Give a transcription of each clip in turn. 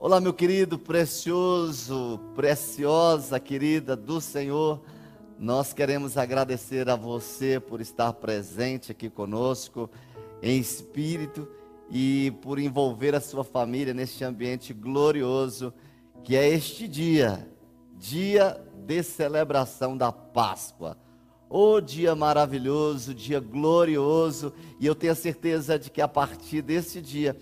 Olá, meu querido, precioso, preciosa querida do Senhor. Nós queremos agradecer a você por estar presente aqui conosco, em espírito, e por envolver a sua família neste ambiente glorioso que é este dia, dia de celebração da Páscoa. O dia maravilhoso, dia glorioso, e eu tenho a certeza de que a partir desse dia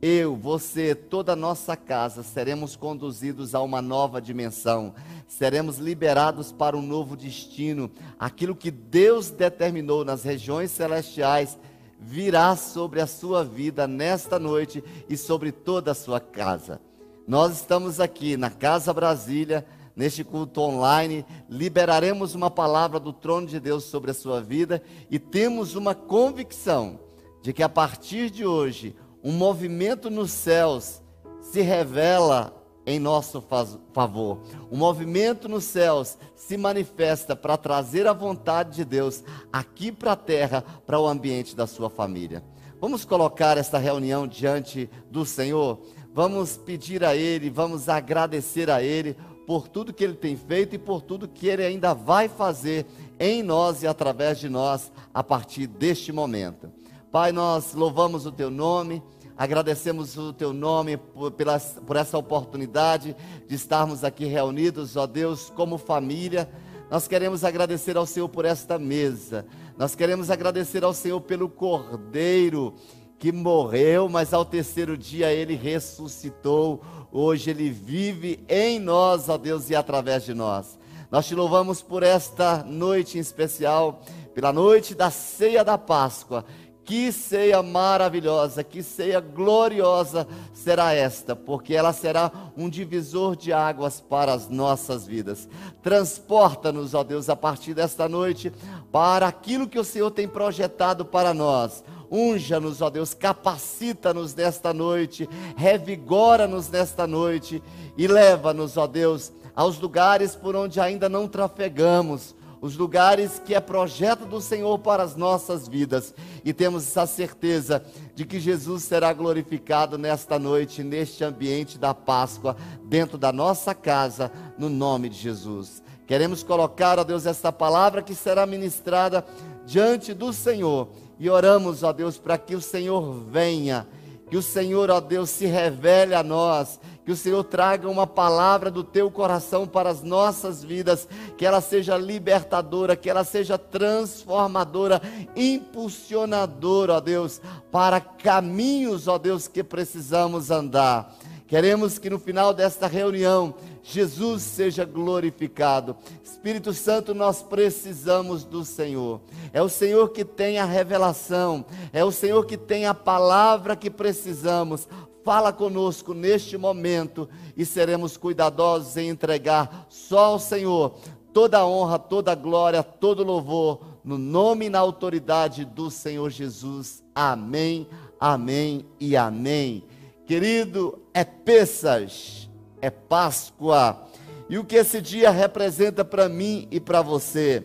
eu, você, toda a nossa casa seremos conduzidos a uma nova dimensão, seremos liberados para um novo destino. Aquilo que Deus determinou nas regiões celestiais virá sobre a sua vida nesta noite e sobre toda a sua casa. Nós estamos aqui na Casa Brasília, neste culto online, liberaremos uma palavra do trono de Deus sobre a sua vida e temos uma convicção de que a partir de hoje, um movimento nos céus se revela em nosso favor. O movimento nos céus se manifesta para trazer a vontade de Deus aqui para a terra, para o ambiente da sua família. Vamos colocar esta reunião diante do Senhor. Vamos pedir a Ele, vamos agradecer a Ele por tudo que Ele tem feito e por tudo que Ele ainda vai fazer em nós e através de nós a partir deste momento. Pai, nós louvamos o teu nome, agradecemos o teu nome por, pela, por essa oportunidade de estarmos aqui reunidos, ó Deus, como família. Nós queremos agradecer ao Senhor por esta mesa. Nós queremos agradecer ao Senhor pelo Cordeiro que morreu, mas ao terceiro dia ele ressuscitou. Hoje ele vive em nós, ó Deus, e através de nós. Nós te louvamos por esta noite em especial, pela noite da ceia da Páscoa que ceia maravilhosa, que ceia gloriosa será esta, porque ela será um divisor de águas para as nossas vidas. Transporta-nos, ó Deus, a partir desta noite para aquilo que o Senhor tem projetado para nós. Unja-nos, ó Deus, capacita-nos nesta noite, revigora-nos nesta noite e leva-nos, ó Deus, aos lugares por onde ainda não trafegamos os lugares que é projeto do Senhor para as nossas vidas. E temos essa certeza de que Jesus será glorificado nesta noite, neste ambiente da Páscoa, dentro da nossa casa, no nome de Jesus. Queremos colocar, ó Deus, esta palavra que será ministrada diante do Senhor. E oramos, ó Deus, para que o Senhor venha, que o Senhor, ó Deus, se revele a nós, que o Senhor traga uma palavra do teu coração para as nossas vidas, que ela seja libertadora, que ela seja transformadora, impulsionadora, ó Deus, para caminhos, ó Deus, que precisamos andar. Queremos que no final desta reunião Jesus seja glorificado. Espírito Santo, nós precisamos do Senhor. É o Senhor que tem a revelação, é o Senhor que tem a palavra que precisamos Fala conosco neste momento e seremos cuidadosos em entregar só ao Senhor toda a honra, toda a glória, todo louvor, no nome e na autoridade do Senhor Jesus. Amém, amém e amém. Querido, é Pessas, é Páscoa. E o que esse dia representa para mim e para você?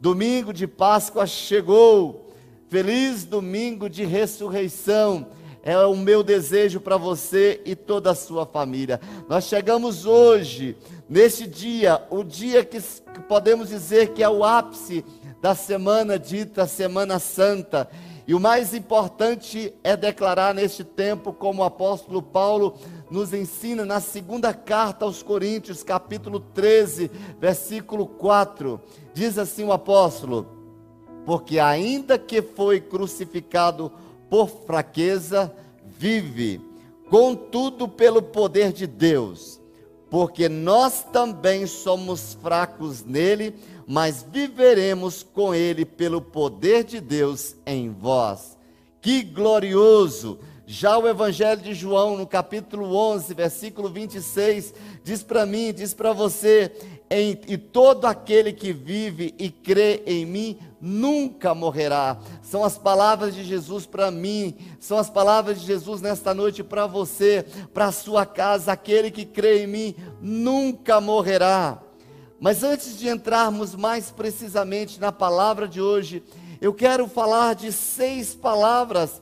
Domingo de Páscoa chegou. Feliz domingo de ressurreição é o meu desejo para você e toda a sua família. Nós chegamos hoje, neste dia, o dia que podemos dizer que é o ápice da semana dita Semana Santa. E o mais importante é declarar neste tempo, como o apóstolo Paulo nos ensina na segunda carta aos Coríntios, capítulo 13, versículo 4. Diz assim o apóstolo: Porque ainda que foi crucificado por fraqueza, vive, contudo pelo poder de Deus, porque nós também somos fracos nele, mas viveremos com ele pelo poder de Deus em vós. Que glorioso! Já o Evangelho de João, no capítulo 11, versículo 26, diz para mim, diz para você: em, e todo aquele que vive e crê em mim nunca morrerá. São as palavras de Jesus para mim, são as palavras de Jesus nesta noite para você, para a sua casa. Aquele que crê em mim nunca morrerá. Mas antes de entrarmos mais precisamente na palavra de hoje, eu quero falar de seis palavras,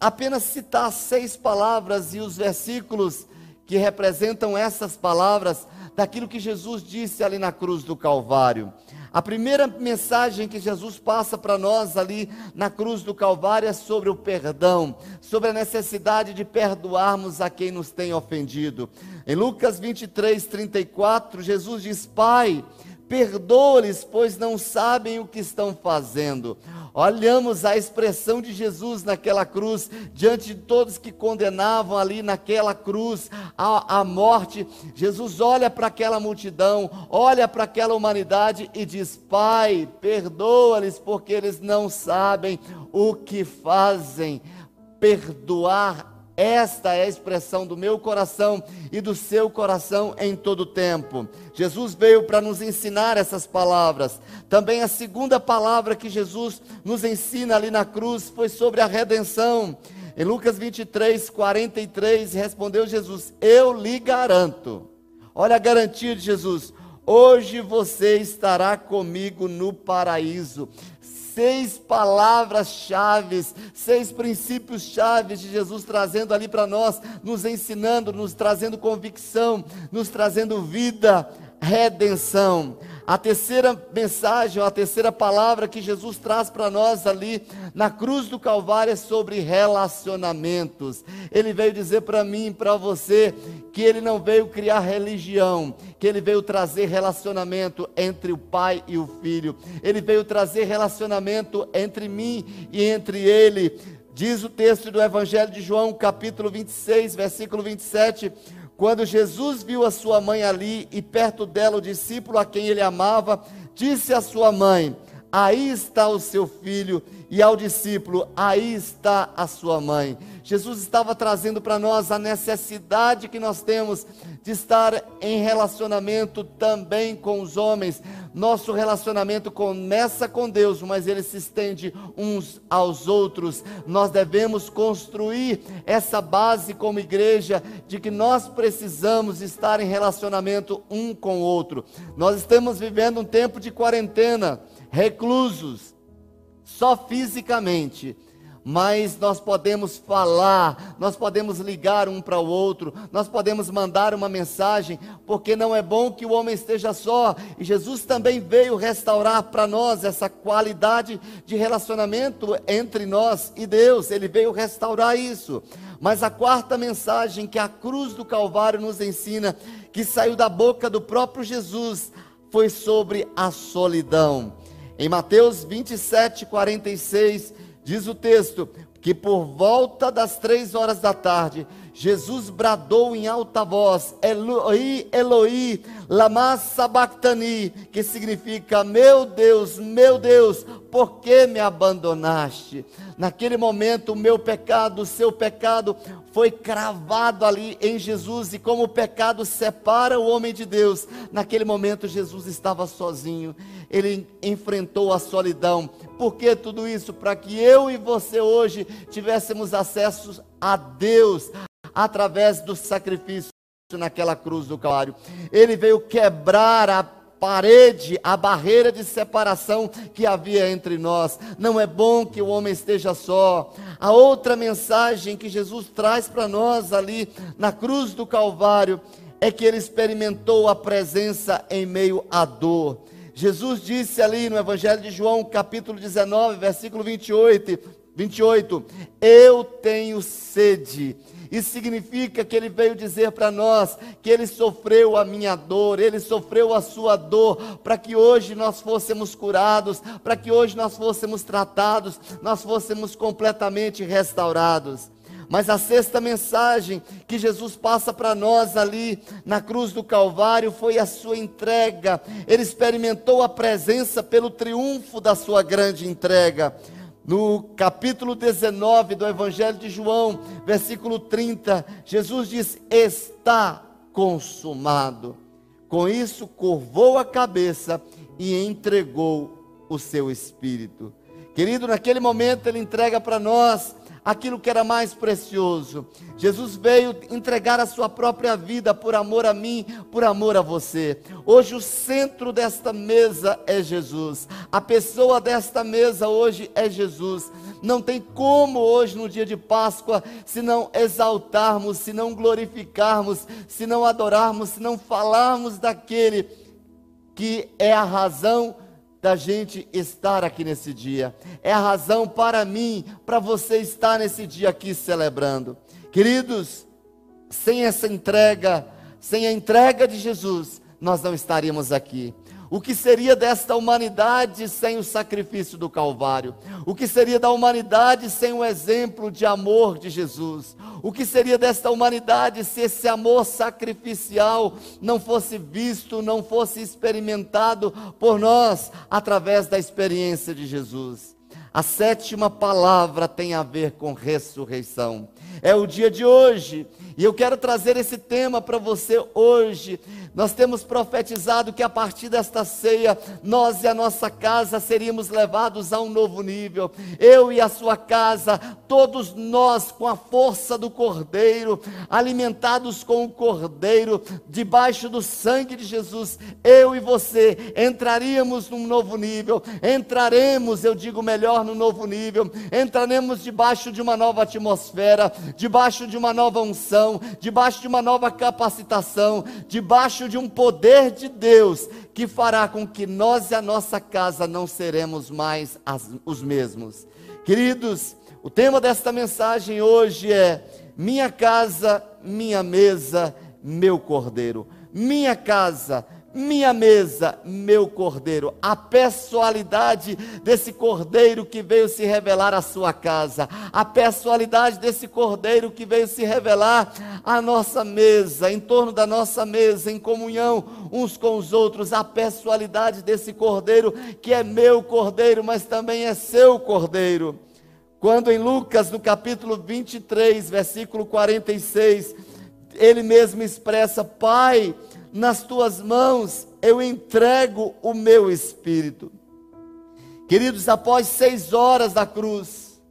apenas citar seis palavras e os versículos que representam essas palavras daquilo que Jesus disse ali na cruz do Calvário. A primeira mensagem que Jesus passa para nós ali na cruz do Calvário é sobre o perdão, sobre a necessidade de perdoarmos a quem nos tem ofendido. Em Lucas 23, 34, Jesus diz: Pai, perdoa-lhes, pois não sabem o que estão fazendo. Olhamos a expressão de Jesus naquela cruz, diante de todos que condenavam ali naquela cruz a, a morte. Jesus olha para aquela multidão, olha para aquela humanidade e diz: Pai, perdoa-lhes, porque eles não sabem o que fazem. Perdoar esta é a expressão do meu coração e do seu coração em todo tempo. Jesus veio para nos ensinar essas palavras. Também a segunda palavra que Jesus nos ensina ali na cruz foi sobre a redenção. Em Lucas 23, 43, respondeu Jesus: Eu lhe garanto. Olha a garantia de Jesus. Hoje você estará comigo no paraíso seis palavras-chave, seis princípios-chave de Jesus trazendo ali para nós, nos ensinando, nos trazendo convicção, nos trazendo vida, redenção. A terceira mensagem, a terceira palavra que Jesus traz para nós ali na cruz do Calvário é sobre relacionamentos. Ele veio dizer para mim e para você que ele não veio criar religião, que ele veio trazer relacionamento entre o pai e o filho. Ele veio trazer relacionamento entre mim e entre ele. Diz o texto do Evangelho de João, capítulo 26, versículo 27 quando Jesus viu a sua mãe ali e perto dela o discípulo a quem ele amava, disse à sua mãe: Aí está o seu filho, e ao discípulo: Aí está a sua mãe. Jesus estava trazendo para nós a necessidade que nós temos de estar em relacionamento também com os homens. Nosso relacionamento começa com Deus, mas ele se estende uns aos outros. Nós devemos construir essa base como igreja de que nós precisamos estar em relacionamento um com o outro. Nós estamos vivendo um tempo de quarentena, reclusos, só fisicamente mas nós podemos falar, nós podemos ligar um para o outro, nós podemos mandar uma mensagem, porque não é bom que o homem esteja só, e Jesus também veio restaurar para nós essa qualidade de relacionamento entre nós e Deus, ele veio restaurar isso. Mas a quarta mensagem que a cruz do Calvário nos ensina, que saiu da boca do próprio Jesus, foi sobre a solidão. Em Mateus 27, 46, Diz o texto que por volta das três horas da tarde, Jesus bradou em alta voz: Eloi, Eloi, lama sabachthani, que significa: Meu Deus, meu Deus, por que me abandonaste? Naquele momento, o meu pecado, o seu pecado, foi cravado ali em Jesus, e como o pecado separa o homem de Deus, naquele momento Jesus estava sozinho, ele enfrentou a solidão. Por que tudo isso? Para que eu e você hoje tivéssemos acesso a Deus através do sacrifício naquela cruz do Calvário. Ele veio quebrar a parede, a barreira de separação que havia entre nós. Não é bom que o homem esteja só. A outra mensagem que Jesus traz para nós ali na cruz do Calvário é que ele experimentou a presença em meio à dor. Jesus disse ali no Evangelho de João, capítulo 19, versículo 28, 28, eu tenho sede. Isso significa que ele veio dizer para nós que ele sofreu a minha dor, ele sofreu a sua dor, para que hoje nós fôssemos curados, para que hoje nós fôssemos tratados, nós fôssemos completamente restaurados. Mas a sexta mensagem que Jesus passa para nós ali na cruz do Calvário foi a sua entrega. Ele experimentou a presença pelo triunfo da sua grande entrega. No capítulo 19 do Evangelho de João, versículo 30, Jesus diz: Está consumado. Com isso, curvou a cabeça e entregou o seu espírito. Querido, naquele momento ele entrega para nós aquilo que era mais precioso. Jesus veio entregar a sua própria vida por amor a mim, por amor a você. Hoje o centro desta mesa é Jesus. A pessoa desta mesa hoje é Jesus. Não tem como hoje, no dia de Páscoa, se não exaltarmos, se não glorificarmos, se não adorarmos, se não falarmos daquele que é a razão da gente estar aqui nesse dia. É a razão para mim, para você estar nesse dia aqui celebrando. Queridos, sem essa entrega, sem a entrega de Jesus, nós não estaríamos aqui. O que seria desta humanidade sem o sacrifício do Calvário? O que seria da humanidade sem o exemplo de amor de Jesus? O que seria desta humanidade se esse amor sacrificial não fosse visto, não fosse experimentado por nós através da experiência de Jesus? A sétima palavra tem a ver com ressurreição. É o dia de hoje, e eu quero trazer esse tema para você hoje. Nós temos profetizado que a partir desta ceia, nós e a nossa casa seríamos levados a um novo nível. Eu e a sua casa, todos nós com a força do Cordeiro, alimentados com o Cordeiro, debaixo do sangue de Jesus, eu e você entraríamos num novo nível. Entraremos, eu digo melhor, no novo nível. Entraremos debaixo de uma nova atmosfera, debaixo de uma nova unção, debaixo de uma nova capacitação, debaixo debaixo de um poder de Deus que fará com que nós e a nossa casa não seremos mais as, os mesmos. Queridos, o tema desta mensagem hoje é: Minha casa, minha mesa, meu cordeiro. Minha casa, minha mesa, meu cordeiro, a pessoalidade desse cordeiro que veio se revelar à sua casa, a pessoalidade desse cordeiro que veio se revelar à nossa mesa, em torno da nossa mesa, em comunhão uns com os outros, a pessoalidade desse cordeiro que é meu cordeiro, mas também é seu cordeiro. Quando em Lucas, no capítulo 23, versículo 46, ele mesmo expressa: Pai, nas tuas mãos eu entrego o meu espírito. Queridos, após seis horas da cruz,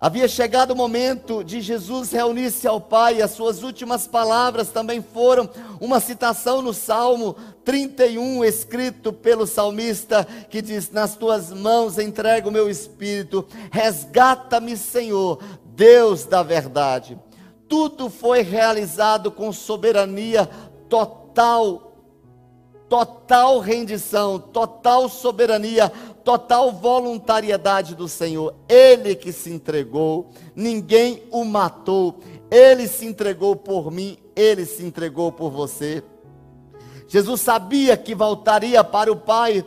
havia chegado o momento de Jesus reunir-se ao Pai, e as suas últimas palavras também foram uma citação no Salmo 31, escrito pelo salmista, que diz: Nas tuas mãos entrego o meu espírito, resgata-me, Senhor, Deus da verdade. Tudo foi realizado com soberania total, total rendição, total soberania, total voluntariedade do Senhor. Ele que se entregou, ninguém o matou, ele se entregou por mim, ele se entregou por você. Jesus sabia que voltaria para o Pai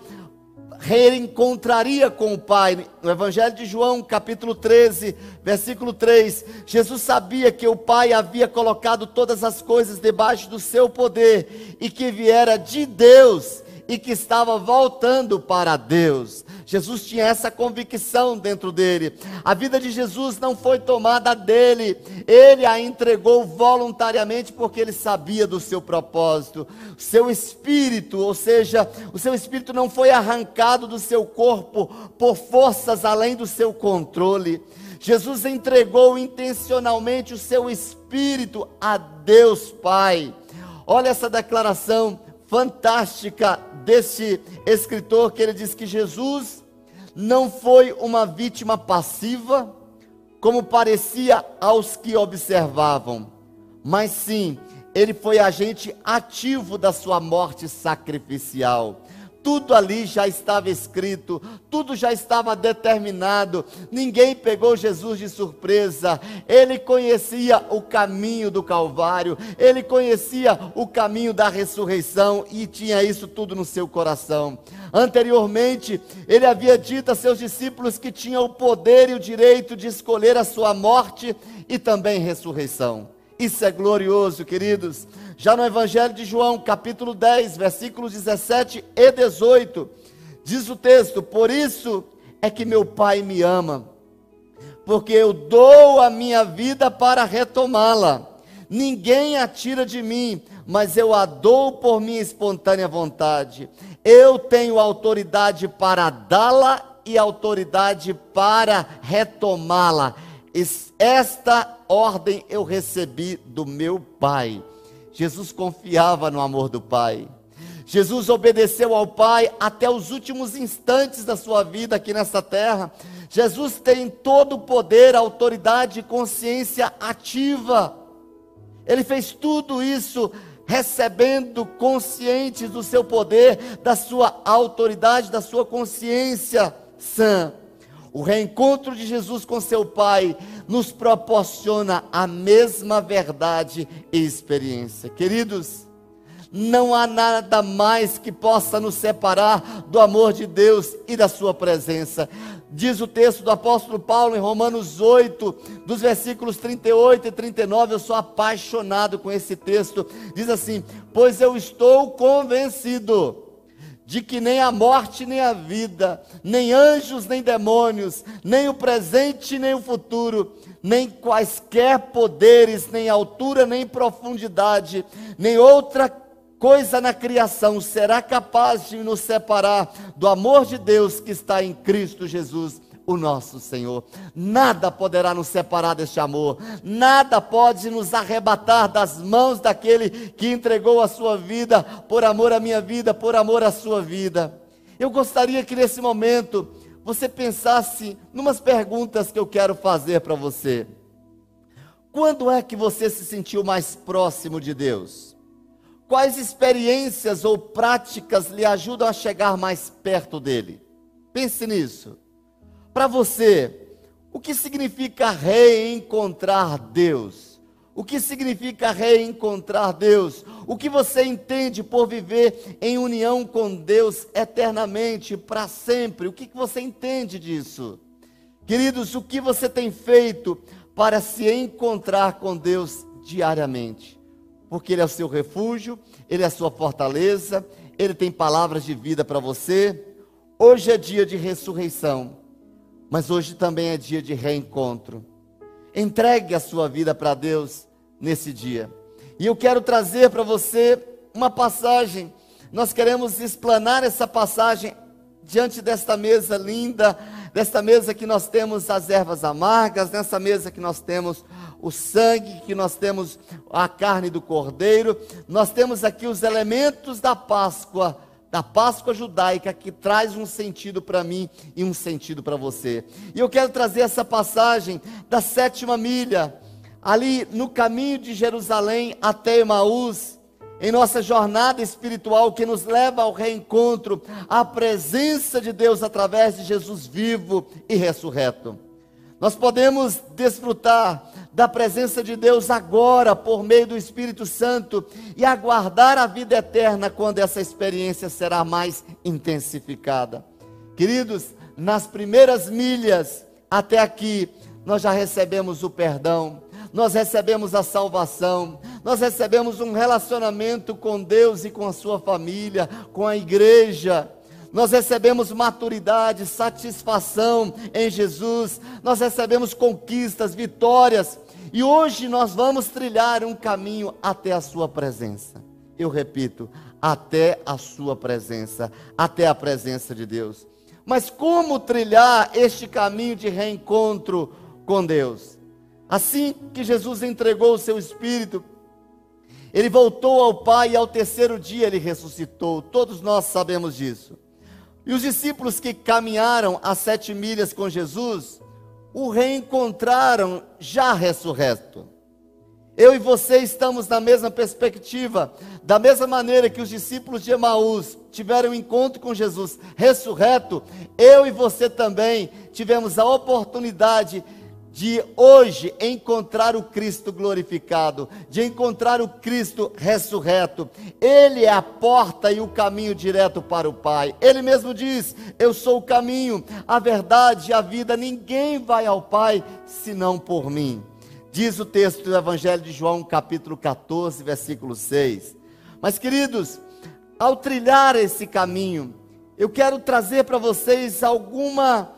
reencontraria com o Pai. No Evangelho de João, capítulo 13, versículo 3, Jesus sabia que o Pai havia colocado todas as coisas debaixo do seu poder e que viera de Deus e que estava voltando para Deus. Jesus tinha essa convicção dentro dele. A vida de Jesus não foi tomada dele, ele a entregou voluntariamente porque ele sabia do seu propósito. Seu espírito, ou seja, o seu espírito não foi arrancado do seu corpo por forças além do seu controle. Jesus entregou intencionalmente o seu espírito a Deus Pai. Olha essa declaração fantástica desse escritor que ele diz que Jesus não foi uma vítima passiva, como parecia aos que observavam, mas sim, ele foi agente ativo da sua morte sacrificial tudo ali já estava escrito, tudo já estava determinado, ninguém pegou Jesus de surpresa, ele conhecia o caminho do Calvário, ele conhecia o caminho da ressurreição e tinha isso tudo no seu coração. Anteriormente, ele havia dito a seus discípulos que tinha o poder e o direito de escolher a sua morte e também ressurreição. Isso é glorioso, queridos. Já no Evangelho de João, capítulo 10, versículos 17 e 18, diz o texto: Por isso é que meu Pai me ama, porque eu dou a minha vida para retomá-la. Ninguém a tira de mim, mas eu a dou por minha espontânea vontade. Eu tenho autoridade para dá-la e autoridade para retomá-la. esta ordem eu recebi do meu Pai. Jesus confiava no amor do Pai. Jesus obedeceu ao Pai até os últimos instantes da sua vida aqui nessa terra. Jesus tem todo o poder, autoridade e consciência ativa. Ele fez tudo isso recebendo conscientes do seu poder, da sua autoridade, da sua consciência sã. O reencontro de Jesus com seu Pai nos proporciona a mesma verdade e experiência. Queridos, não há nada mais que possa nos separar do amor de Deus e da Sua presença. Diz o texto do apóstolo Paulo em Romanos 8, dos versículos 38 e 39. Eu sou apaixonado com esse texto. Diz assim: Pois eu estou convencido de que nem a morte, nem a vida, nem anjos, nem demônios, nem o presente, nem o futuro, nem quaisquer poderes, nem altura, nem profundidade, nem outra coisa na criação será capaz de nos separar do amor de Deus que está em Cristo Jesus, o nosso Senhor. Nada poderá nos separar deste amor, nada pode nos arrebatar das mãos daquele que entregou a sua vida por amor à minha vida, por amor à sua vida. Eu gostaria que nesse momento você pensasse numas perguntas que eu quero fazer para você. Quando é que você se sentiu mais próximo de Deus? Quais experiências ou práticas lhe ajudam a chegar mais perto dele? Pense nisso. Para você, o que significa reencontrar Deus? O que significa reencontrar Deus? O que você entende por viver em união com Deus eternamente, para sempre? O que você entende disso? Queridos, o que você tem feito para se encontrar com Deus diariamente? porque Ele é o seu refúgio, Ele é a sua fortaleza, Ele tem palavras de vida para você. Hoje é dia de ressurreição, mas hoje também é dia de reencontro. Entregue a sua vida para Deus nesse dia. E eu quero trazer para você uma passagem. Nós queremos explanar essa passagem diante desta mesa linda, desta mesa que nós temos as ervas amargas, nessa mesa que nós temos o sangue, que nós temos a carne do cordeiro, nós temos aqui os elementos da Páscoa, da Páscoa judaica, que traz um sentido para mim e um sentido para você. E eu quero trazer essa passagem da sétima milha, ali no caminho de Jerusalém até Emaús, em nossa jornada espiritual que nos leva ao reencontro, à presença de Deus através de Jesus vivo e ressurreto. Nós podemos desfrutar da presença de Deus agora, por meio do Espírito Santo, e aguardar a vida eterna quando essa experiência será mais intensificada. Queridos, nas primeiras milhas até aqui, nós já recebemos o perdão, nós recebemos a salvação, nós recebemos um relacionamento com Deus e com a sua família, com a igreja. Nós recebemos maturidade, satisfação em Jesus, nós recebemos conquistas, vitórias, e hoje nós vamos trilhar um caminho até a Sua presença. Eu repito, até a Sua presença, até a presença de Deus. Mas como trilhar este caminho de reencontro com Deus? Assim que Jesus entregou o seu Espírito, ele voltou ao Pai e ao terceiro dia ele ressuscitou. Todos nós sabemos disso. E os discípulos que caminharam as sete milhas com Jesus, o reencontraram já ressurreto. Eu e você estamos na mesma perspectiva, da mesma maneira que os discípulos de Emaús tiveram um encontro com Jesus ressurreto, eu e você também tivemos a oportunidade de hoje encontrar o Cristo glorificado, de encontrar o Cristo ressurreto. Ele é a porta e o caminho direto para o Pai. Ele mesmo diz: Eu sou o caminho, a verdade e a vida. Ninguém vai ao Pai senão por mim. Diz o texto do Evangelho de João, capítulo 14, versículo 6. Mas, queridos, ao trilhar esse caminho, eu quero trazer para vocês alguma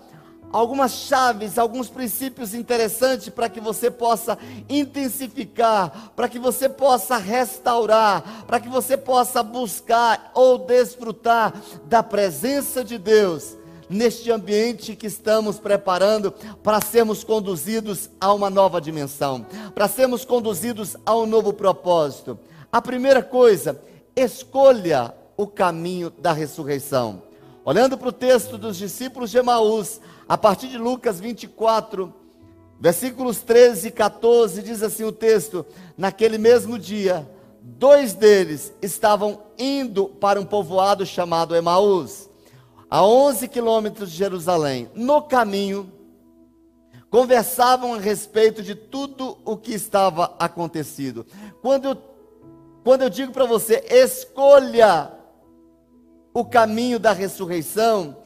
algumas chaves, alguns princípios interessantes para que você possa intensificar, para que você possa restaurar, para que você possa buscar ou desfrutar da presença de Deus neste ambiente que estamos preparando para sermos conduzidos a uma nova dimensão, para sermos conduzidos a um novo propósito. A primeira coisa, escolha o caminho da ressurreição. Olhando para o texto dos discípulos de Emaús, a partir de Lucas 24, versículos 13 e 14, diz assim o texto: Naquele mesmo dia, dois deles estavam indo para um povoado chamado Emaús, a 11 quilômetros de Jerusalém. No caminho, conversavam a respeito de tudo o que estava acontecido. Quando eu, quando eu digo para você, escolha o caminho da ressurreição,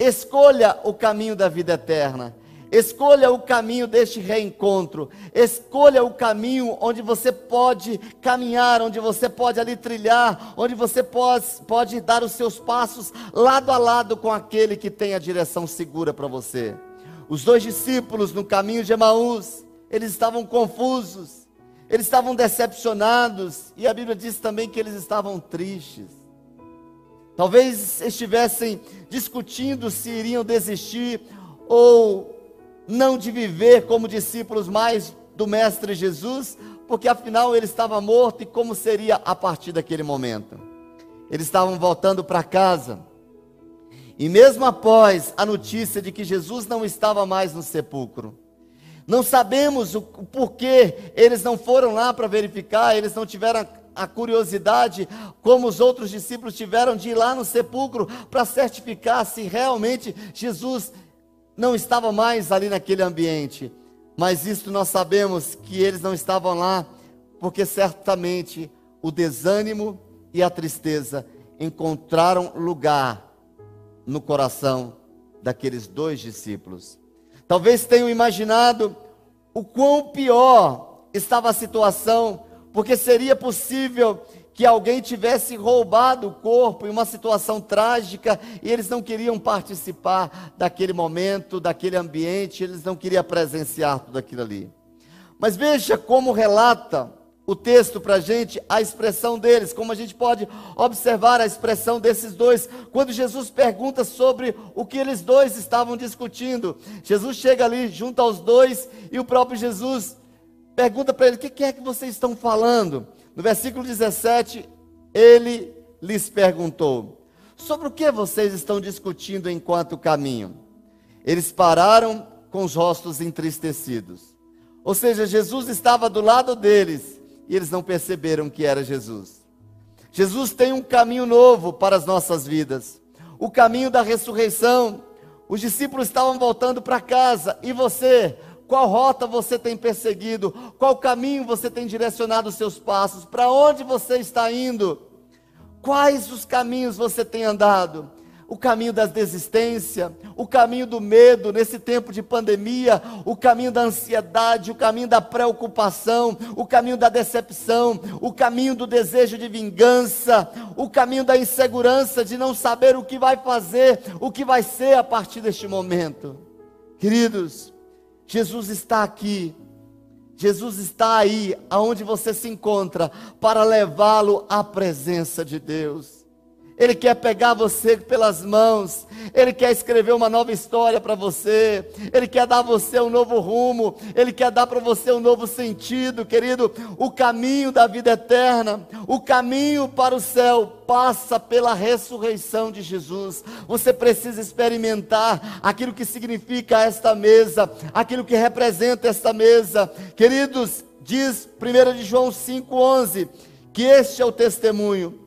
escolha o caminho da vida eterna. Escolha o caminho deste reencontro. Escolha o caminho onde você pode caminhar, onde você pode ali trilhar, onde você pode, pode dar os seus passos lado a lado com aquele que tem a direção segura para você. Os dois discípulos no caminho de Emaús, eles estavam confusos, eles estavam decepcionados, e a Bíblia diz também que eles estavam tristes. Talvez estivessem discutindo se iriam desistir ou não de viver como discípulos mais do Mestre Jesus, porque afinal ele estava morto e como seria a partir daquele momento? Eles estavam voltando para casa. E mesmo após a notícia de que Jesus não estava mais no sepulcro, não sabemos o porquê eles não foram lá para verificar, eles não tiveram a curiosidade, como os outros discípulos tiveram de ir lá no sepulcro para certificar se realmente Jesus não estava mais ali naquele ambiente. Mas isto nós sabemos que eles não estavam lá, porque certamente o desânimo e a tristeza encontraram lugar no coração daqueles dois discípulos. Talvez tenham imaginado o quão pior estava a situação, porque seria possível que alguém tivesse roubado o corpo em uma situação trágica e eles não queriam participar daquele momento, daquele ambiente, eles não queriam presenciar tudo aquilo ali. Mas veja como relata o texto para a gente a expressão deles, como a gente pode observar a expressão desses dois, quando Jesus pergunta sobre o que eles dois estavam discutindo. Jesus chega ali junto aos dois e o próprio Jesus pergunta para ele: O que é que vocês estão falando? No versículo 17, ele lhes perguntou: Sobre o que vocês estão discutindo enquanto caminham? Eles pararam com os rostos entristecidos. Ou seja, Jesus estava do lado deles e eles não perceberam que era Jesus. Jesus tem um caminho novo para as nossas vidas, o caminho da ressurreição. Os discípulos estavam voltando para casa e você, qual rota você tem perseguido? Qual caminho você tem direcionado os seus passos? Para onde você está indo? Quais os caminhos você tem andado? O caminho da desistência, o caminho do medo nesse tempo de pandemia, o caminho da ansiedade, o caminho da preocupação, o caminho da decepção, o caminho do desejo de vingança, o caminho da insegurança de não saber o que vai fazer, o que vai ser a partir deste momento. Queridos, Jesus está aqui. Jesus está aí, aonde você se encontra, para levá-lo à presença de Deus. Ele quer pegar você pelas mãos, Ele quer escrever uma nova história para você, Ele quer dar a você um novo rumo, Ele quer dar para você um novo sentido, querido. O caminho da vida eterna, o caminho para o céu passa pela ressurreição de Jesus. Você precisa experimentar aquilo que significa esta mesa, aquilo que representa esta mesa. Queridos, diz 1 de João 5,11, que este é o testemunho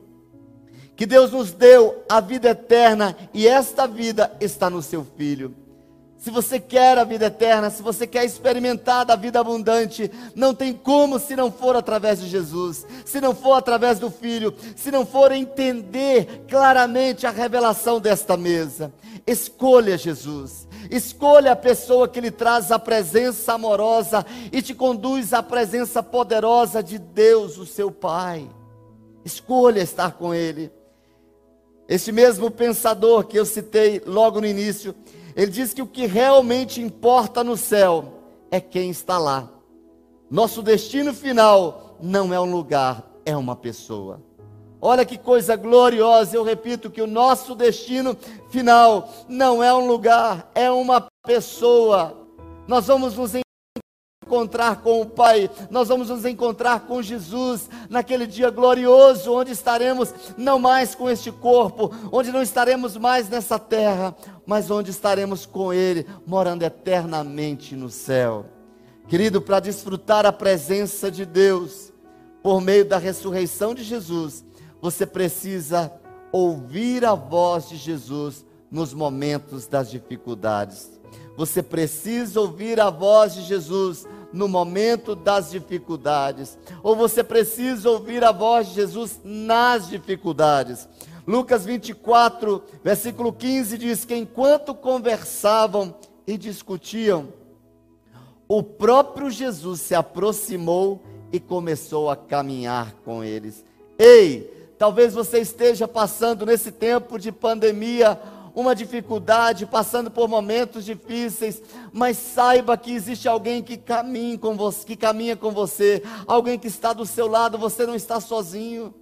que Deus nos deu a vida eterna e esta vida está no seu Filho. Se você quer a vida eterna, se você quer experimentar da vida abundante, não tem como se não for através de Jesus, se não for através do Filho, se não for entender claramente a revelação desta mesa. Escolha Jesus, escolha a pessoa que lhe traz a presença amorosa e te conduz à presença poderosa de Deus, o seu Pai. Escolha estar com Ele. Esse mesmo pensador que eu citei logo no início, ele diz que o que realmente importa no céu é quem está lá. Nosso destino final não é um lugar, é uma pessoa. Olha que coisa gloriosa, eu repito que o nosso destino final não é um lugar, é uma pessoa. Nós vamos nos encontrar com o Pai, nós vamos nos encontrar com Jesus naquele dia glorioso, onde estaremos não mais com este corpo, onde não estaremos mais nessa terra, mas onde estaremos com Ele, morando eternamente no céu. Querido, para desfrutar a presença de Deus, por meio da ressurreição de Jesus, você precisa ouvir a voz de Jesus nos momentos das dificuldades. Você precisa ouvir a voz de Jesus no momento das dificuldades. Ou você precisa ouvir a voz de Jesus nas dificuldades. Lucas 24, versículo 15 diz que enquanto conversavam e discutiam, o próprio Jesus se aproximou e começou a caminhar com eles. Ei, Talvez você esteja passando nesse tempo de pandemia uma dificuldade, passando por momentos difíceis, mas saiba que existe alguém que caminha com você, que caminha com você, alguém que está do seu lado, você não está sozinho.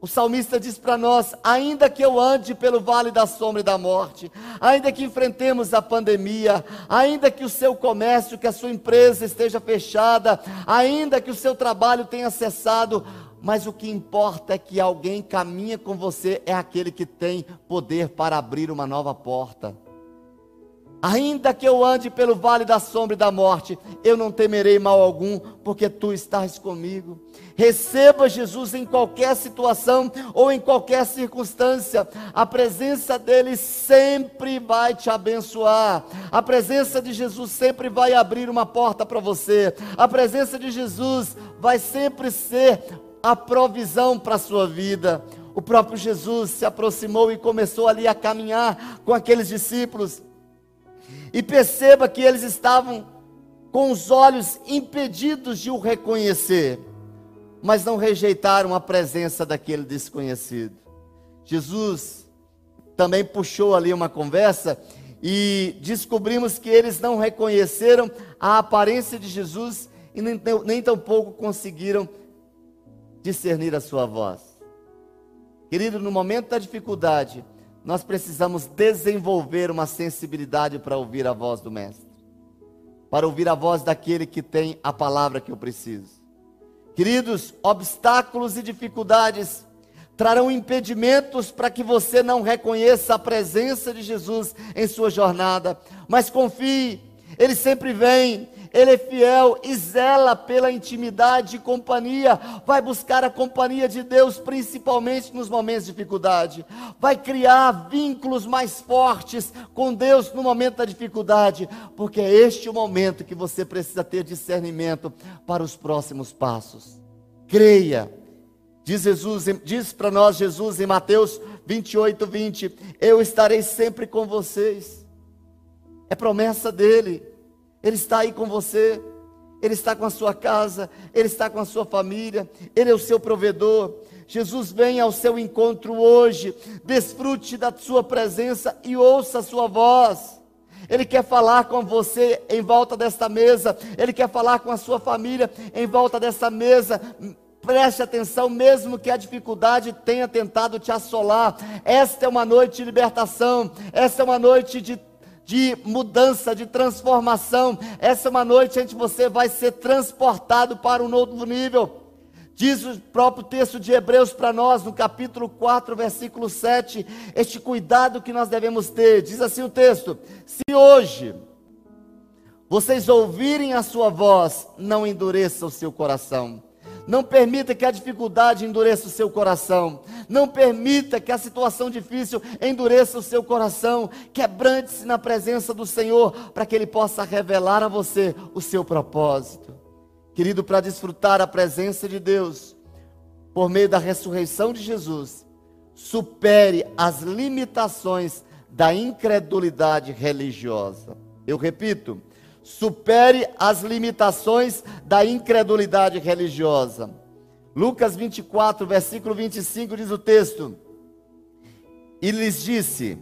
O salmista diz para nós: ainda que eu ande pelo vale da sombra e da morte, ainda que enfrentemos a pandemia, ainda que o seu comércio, que a sua empresa esteja fechada, ainda que o seu trabalho tenha cessado, mas o que importa é que alguém caminha com você, é aquele que tem poder para abrir uma nova porta. Ainda que eu ande pelo vale da sombra e da morte, eu não temerei mal algum, porque tu estás comigo. Receba Jesus em qualquer situação ou em qualquer circunstância, a presença dele sempre vai te abençoar. A presença de Jesus sempre vai abrir uma porta para você. A presença de Jesus vai sempre ser a provisão para a sua vida. O próprio Jesus se aproximou e começou ali a caminhar com aqueles discípulos. E perceba que eles estavam com os olhos impedidos de o reconhecer, mas não rejeitaram a presença daquele desconhecido. Jesus também puxou ali uma conversa e descobrimos que eles não reconheceram a aparência de Jesus e nem, nem tampouco conseguiram discernir a sua voz. Querido, no momento da dificuldade, nós precisamos desenvolver uma sensibilidade para ouvir a voz do Mestre, para ouvir a voz daquele que tem a palavra que eu preciso. Queridos, obstáculos e dificuldades trarão impedimentos para que você não reconheça a presença de Jesus em sua jornada, mas confie, Ele sempre vem, ele é fiel e zela pela intimidade e companhia. Vai buscar a companhia de Deus, principalmente nos momentos de dificuldade. Vai criar vínculos mais fortes com Deus no momento da dificuldade, porque é este o momento que você precisa ter discernimento para os próximos passos. Creia. Diz Jesus, diz para nós Jesus em Mateus 28, 20: Eu estarei sempre com vocês. É promessa dele. Ele está aí com você, Ele está com a sua casa, Ele está com a sua família, Ele é o seu provedor. Jesus vem ao seu encontro hoje, desfrute da sua presença e ouça a sua voz. Ele quer falar com você em volta desta mesa, Ele quer falar com a sua família em volta desta mesa. Preste atenção, mesmo que a dificuldade tenha tentado te assolar. Esta é uma noite de libertação, esta é uma noite de de mudança, de transformação. Essa é uma noite onde você vai ser transportado para um novo nível. Diz o próprio texto de Hebreus para nós, no capítulo 4, versículo 7, este cuidado que nós devemos ter. Diz assim o texto: Se hoje vocês ouvirem a sua voz, não endureça o seu coração não permita que a dificuldade endureça o seu coração. Não permita que a situação difícil endureça o seu coração. Quebrante-se na presença do Senhor para que Ele possa revelar a você o seu propósito. Querido, para desfrutar a presença de Deus, por meio da ressurreição de Jesus, supere as limitações da incredulidade religiosa. Eu repito, supere as limitações da incredulidade religiosa. Lucas 24, versículo 25 diz o texto: E lhes disse: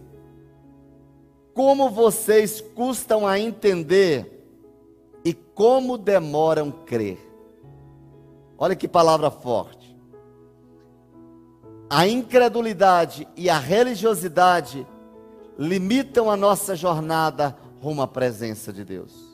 Como vocês custam a entender e como demoram crer. Olha que palavra forte. a incredulidade e a religiosidade limitam a nossa jornada rumo à presença de Deus.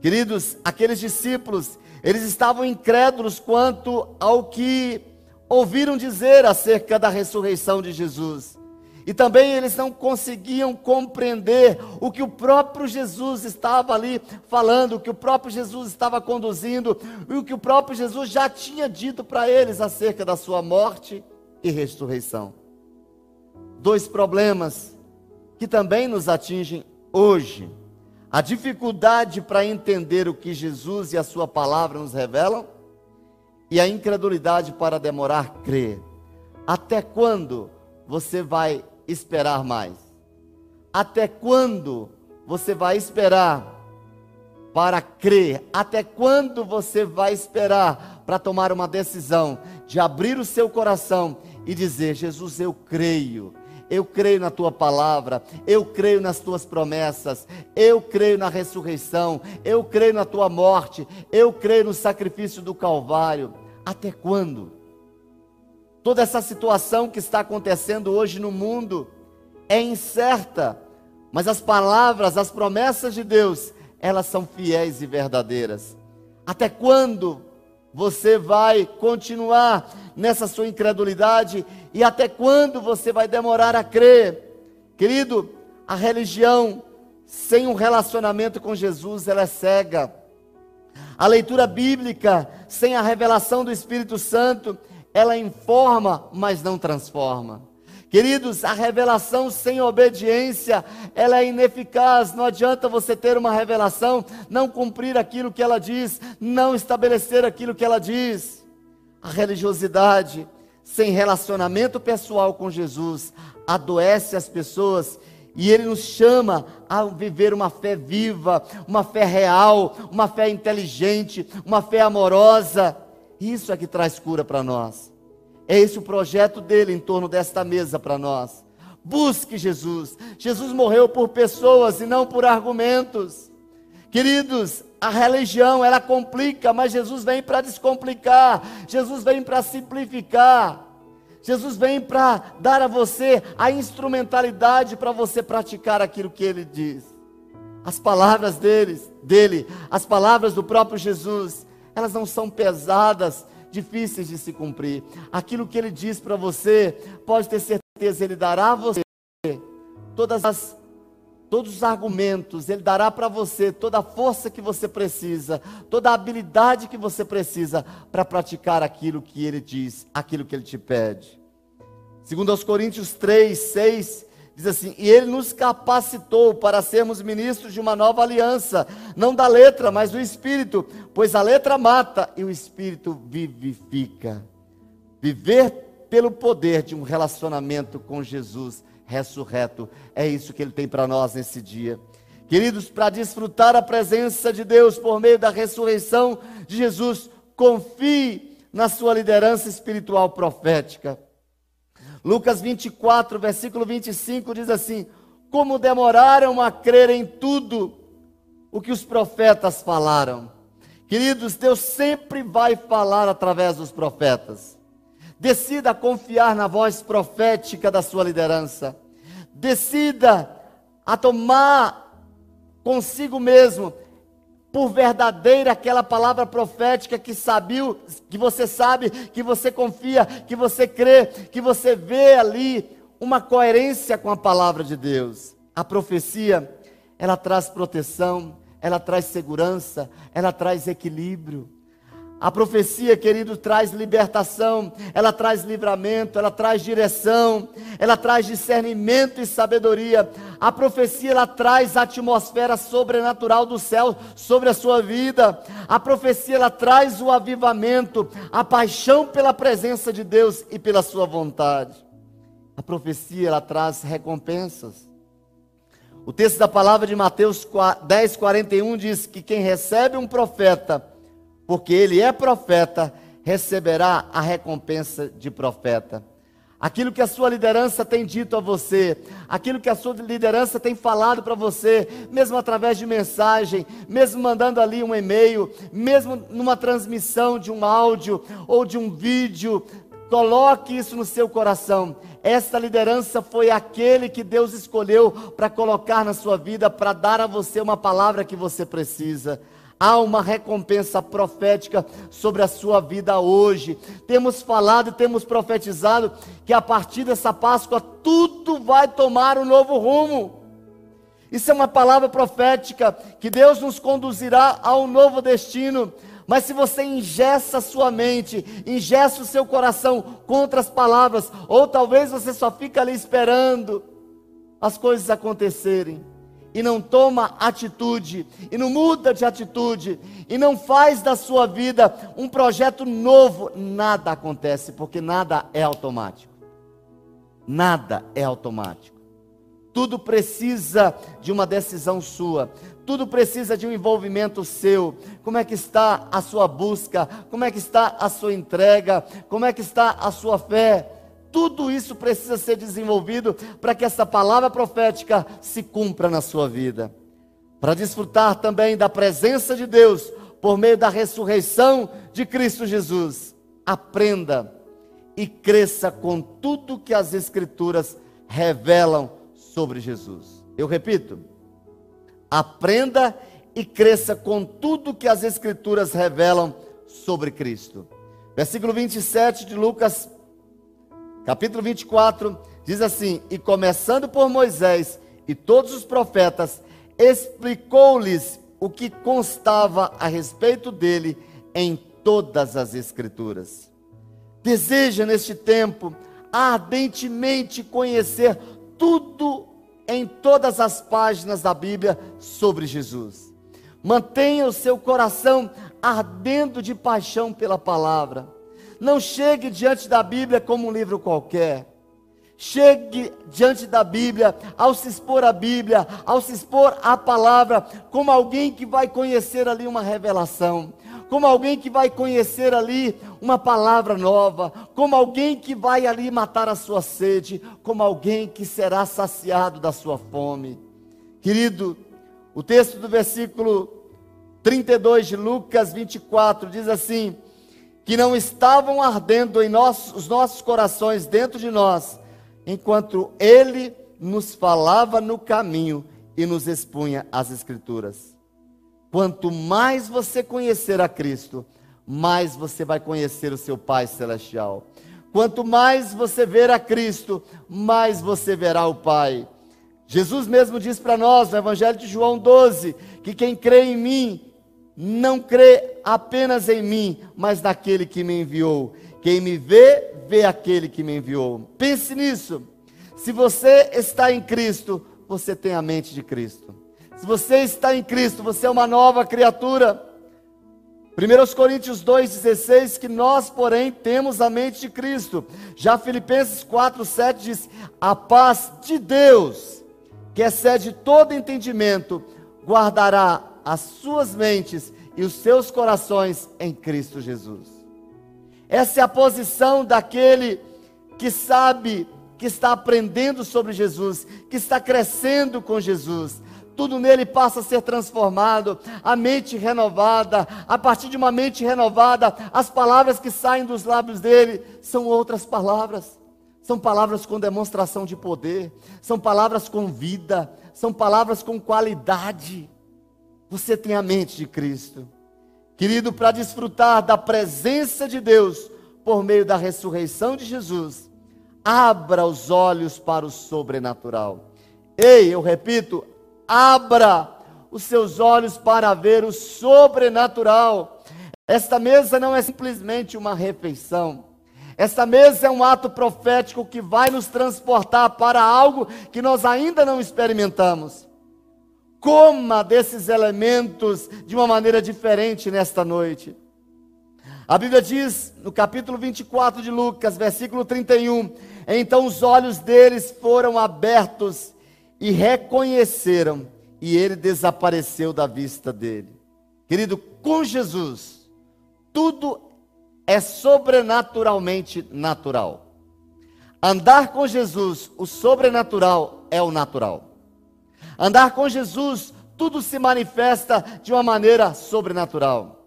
Queridos, aqueles discípulos, eles estavam incrédulos quanto ao que ouviram dizer acerca da ressurreição de Jesus. E também eles não conseguiam compreender o que o próprio Jesus estava ali falando, o que o próprio Jesus estava conduzindo, e o que o próprio Jesus já tinha dito para eles acerca da sua morte e ressurreição. Dois problemas que também nos atingem hoje. A dificuldade para entender o que Jesus e a sua palavra nos revelam e a incredulidade para demorar crer. Até quando você vai esperar mais? Até quando você vai esperar para crer? Até quando você vai esperar para tomar uma decisão de abrir o seu coração e dizer: Jesus, eu creio. Eu creio na tua palavra, eu creio nas tuas promessas, eu creio na ressurreição, eu creio na tua morte, eu creio no sacrifício do Calvário. Até quando? Toda essa situação que está acontecendo hoje no mundo é incerta, mas as palavras, as promessas de Deus, elas são fiéis e verdadeiras. Até quando você vai continuar nessa sua incredulidade e até quando você vai demorar a crer? Querido, a religião sem um relacionamento com Jesus, ela é cega. A leitura bíblica sem a revelação do Espírito Santo, ela informa, mas não transforma. Queridos, a revelação sem obediência, ela é ineficaz. Não adianta você ter uma revelação, não cumprir aquilo que ela diz, não estabelecer aquilo que ela diz. A religiosidade sem relacionamento pessoal com Jesus adoece as pessoas e ele nos chama a viver uma fé viva, uma fé real, uma fé inteligente, uma fé amorosa. Isso é que traz cura para nós. É esse o projeto dele em torno desta mesa para nós. Busque Jesus. Jesus morreu por pessoas e não por argumentos. Queridos, a religião ela complica, mas Jesus vem para descomplicar. Jesus vem para simplificar. Jesus vem para dar a você a instrumentalidade para você praticar aquilo que ele diz. As palavras deles, dele, as palavras do próprio Jesus, elas não são pesadas, difíceis de se cumprir. Aquilo que ele diz para você, pode ter certeza, ele dará a você todas as todos os argumentos, ele dará para você toda a força que você precisa, toda a habilidade que você precisa para praticar aquilo que ele diz, aquilo que ele te pede. Segundo aos Coríntios 3, 6, Diz assim: E ele nos capacitou para sermos ministros de uma nova aliança, não da letra, mas do espírito, pois a letra mata e o espírito vivifica. Viver pelo poder de um relacionamento com Jesus ressurreto, é isso que ele tem para nós nesse dia. Queridos, para desfrutar a presença de Deus por meio da ressurreição de Jesus, confie na sua liderança espiritual profética. Lucas 24, versículo 25 diz assim: Como demoraram a crer em tudo o que os profetas falaram. Queridos, Deus sempre vai falar através dos profetas. Decida confiar na voz profética da sua liderança. Decida a tomar consigo mesmo por verdadeira aquela palavra profética que sabia, que você sabe, que você confia, que você crê, que você vê ali uma coerência com a palavra de Deus. A profecia, ela traz proteção, ela traz segurança, ela traz equilíbrio. A profecia, querido, traz libertação, ela traz livramento, ela traz direção, ela traz discernimento e sabedoria. A profecia, ela traz a atmosfera sobrenatural do céu sobre a sua vida. A profecia, ela traz o avivamento, a paixão pela presença de Deus e pela sua vontade. A profecia, ela traz recompensas. O texto da palavra de Mateus 10, 41 diz que quem recebe um profeta, porque ele é profeta, receberá a recompensa de profeta. Aquilo que a sua liderança tem dito a você, aquilo que a sua liderança tem falado para você, mesmo através de mensagem, mesmo mandando ali um e-mail, mesmo numa transmissão de um áudio ou de um vídeo, Coloque isso no seu coração. Esta liderança foi aquele que Deus escolheu para colocar na sua vida, para dar a você uma palavra que você precisa. Há uma recompensa profética sobre a sua vida hoje. Temos falado temos profetizado que a partir dessa Páscoa tudo vai tomar um novo rumo. Isso é uma palavra profética que Deus nos conduzirá a um novo destino. Mas se você ingessa sua mente, ingessa o seu coração contra as palavras, ou talvez você só fica ali esperando as coisas acontecerem, e não toma atitude, e não muda de atitude, e não faz da sua vida um projeto novo, nada acontece, porque nada é automático. Nada é automático. Tudo precisa de uma decisão sua. Tudo precisa de um envolvimento seu. Como é que está a sua busca? Como é que está a sua entrega? Como é que está a sua fé? Tudo isso precisa ser desenvolvido para que essa palavra profética se cumpra na sua vida. Para desfrutar também da presença de Deus por meio da ressurreição de Cristo Jesus. Aprenda e cresça com tudo que as Escrituras revelam sobre Jesus. Eu repito, Aprenda e cresça com tudo que as Escrituras revelam sobre Cristo. Versículo 27 de Lucas, capítulo 24, diz assim: E começando por Moisés e todos os profetas, explicou-lhes o que constava a respeito dele em todas as Escrituras. Deseja neste tempo ardentemente conhecer tudo em todas as páginas da Bíblia sobre Jesus. Mantenha o seu coração ardendo de paixão pela palavra. Não chegue diante da Bíblia como um livro qualquer. Chegue diante da Bíblia, ao se expor à Bíblia, ao se expor à palavra, como alguém que vai conhecer ali uma revelação como alguém que vai conhecer ali uma palavra nova, como alguém que vai ali matar a sua sede, como alguém que será saciado da sua fome. Querido, o texto do versículo 32 de Lucas 24 diz assim: que não estavam ardendo em nossos, os nossos corações dentro de nós, enquanto Ele nos falava no caminho e nos expunha as Escrituras. Quanto mais você conhecer a Cristo, mais você vai conhecer o seu Pai Celestial. Quanto mais você ver a Cristo, mais você verá o Pai. Jesus mesmo diz para nós, no Evangelho de João 12, que quem crê em mim, não crê apenas em mim, mas naquele que me enviou. Quem me vê, vê aquele que me enviou. Pense nisso. Se você está em Cristo, você tem a mente de Cristo. Se você está em Cristo, você é uma nova criatura. 1 Coríntios 2,16, que nós, porém, temos a mente de Cristo. Já Filipenses 4,7 diz: A paz de Deus, que excede todo entendimento, guardará as suas mentes e os seus corações em Cristo Jesus. Essa é a posição daquele que sabe, que está aprendendo sobre Jesus, que está crescendo com Jesus tudo nele passa a ser transformado, a mente renovada, a partir de uma mente renovada, as palavras que saem dos lábios dele são outras palavras, são palavras com demonstração de poder, são palavras com vida, são palavras com qualidade. Você tem a mente de Cristo, querido, para desfrutar da presença de Deus por meio da ressurreição de Jesus, abra os olhos para o sobrenatural. Ei, eu repito, abra os seus olhos para ver o sobrenatural. Esta mesa não é simplesmente uma refeição. Esta mesa é um ato profético que vai nos transportar para algo que nós ainda não experimentamos. Coma desses elementos de uma maneira diferente nesta noite. A Bíblia diz no capítulo 24 de Lucas, versículo 31: Então os olhos deles foram abertos e reconheceram, e ele desapareceu da vista dele. Querido, com Jesus, tudo é sobrenaturalmente natural. Andar com Jesus, o sobrenatural é o natural. Andar com Jesus, tudo se manifesta de uma maneira sobrenatural.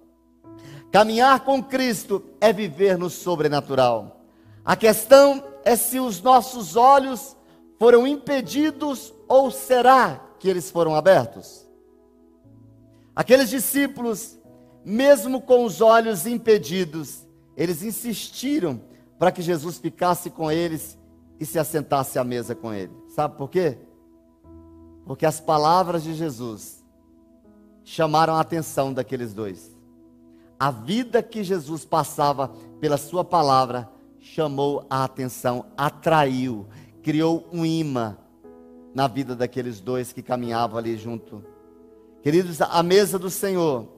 Caminhar com Cristo é viver no sobrenatural. A questão é se os nossos olhos foram impedidos ou será que eles foram abertos? Aqueles discípulos, mesmo com os olhos impedidos, eles insistiram para que Jesus ficasse com eles e se assentasse à mesa com ele. Sabe por quê? Porque as palavras de Jesus chamaram a atenção daqueles dois. A vida que Jesus passava pela sua palavra chamou a atenção, atraiu, criou um imã na vida daqueles dois que caminhavam ali junto. Queridos, a mesa do Senhor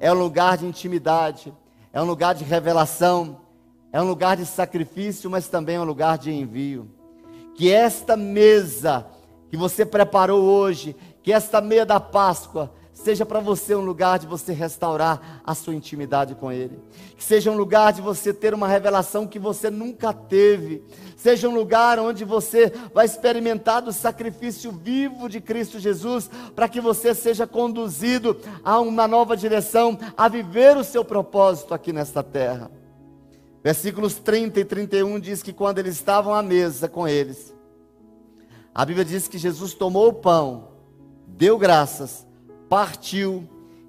é um lugar de intimidade, é um lugar de revelação, é um lugar de sacrifício, mas também é um lugar de envio. Que esta mesa que você preparou hoje, que esta meia da Páscoa, seja para você um lugar de você restaurar a sua intimidade com Ele, que seja um lugar de você ter uma revelação que você nunca teve, seja um lugar onde você vai experimentar do sacrifício vivo de Cristo Jesus, para que você seja conduzido a uma nova direção, a viver o seu propósito aqui nesta terra. Versículos 30 e 31 diz que quando eles estavam à mesa com eles, a Bíblia diz que Jesus tomou o pão, deu graças, partiu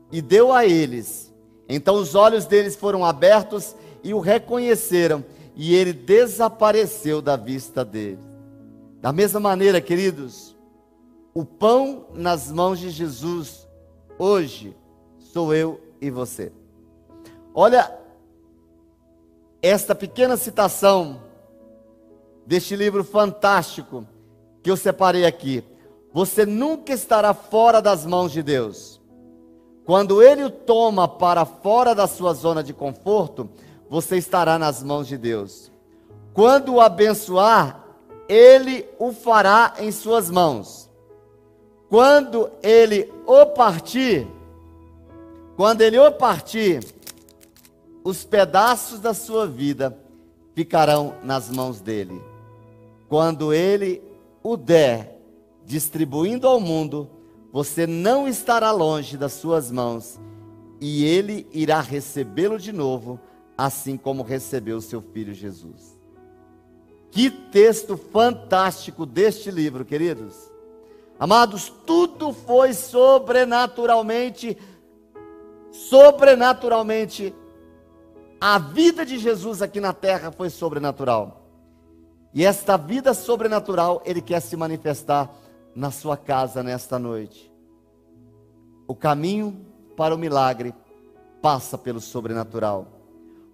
e deu a eles. Então os olhos deles foram abertos e o reconheceram, e ele desapareceu da vista deles. Da mesma maneira, queridos, o pão nas mãos de Jesus, hoje, sou eu e você. Olha esta pequena citação deste livro fantástico que eu separei aqui. Você nunca estará fora das mãos de Deus. Quando Ele o toma para fora da sua zona de conforto, você estará nas mãos de Deus. Quando o abençoar, Ele o fará em suas mãos. Quando Ele o partir, quando Ele o partir, os pedaços da sua vida ficarão nas mãos dele. Quando Ele o der, distribuindo ao mundo, você não estará longe das suas mãos, e ele irá recebê-lo de novo, assim como recebeu seu filho Jesus. Que texto fantástico deste livro, queridos. Amados, tudo foi sobrenaturalmente, sobrenaturalmente. A vida de Jesus aqui na terra foi sobrenatural. E esta vida sobrenatural, ele quer se manifestar na sua casa nesta noite. O caminho para o milagre passa pelo sobrenatural.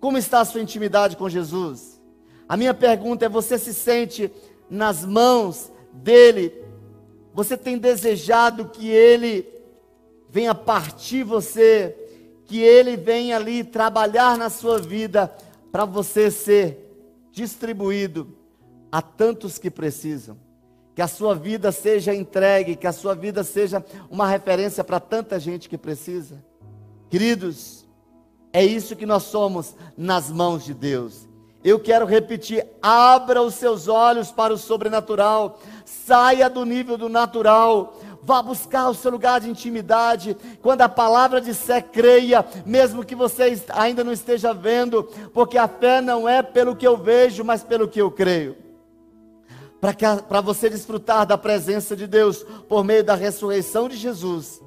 Como está a sua intimidade com Jesus? A minha pergunta é: você se sente nas mãos dele? Você tem desejado que ele venha partir você, que ele venha ali trabalhar na sua vida para você ser distribuído a tantos que precisam? que a sua vida seja entregue, que a sua vida seja uma referência para tanta gente que precisa. Queridos, é isso que nós somos nas mãos de Deus. Eu quero repetir: abra os seus olhos para o sobrenatural, saia do nível do natural, vá buscar o seu lugar de intimidade. Quando a palavra disser, creia, mesmo que você ainda não esteja vendo, porque a fé não é pelo que eu vejo, mas pelo que eu creio para você desfrutar da presença de Deus por meio da ressurreição de Jesus,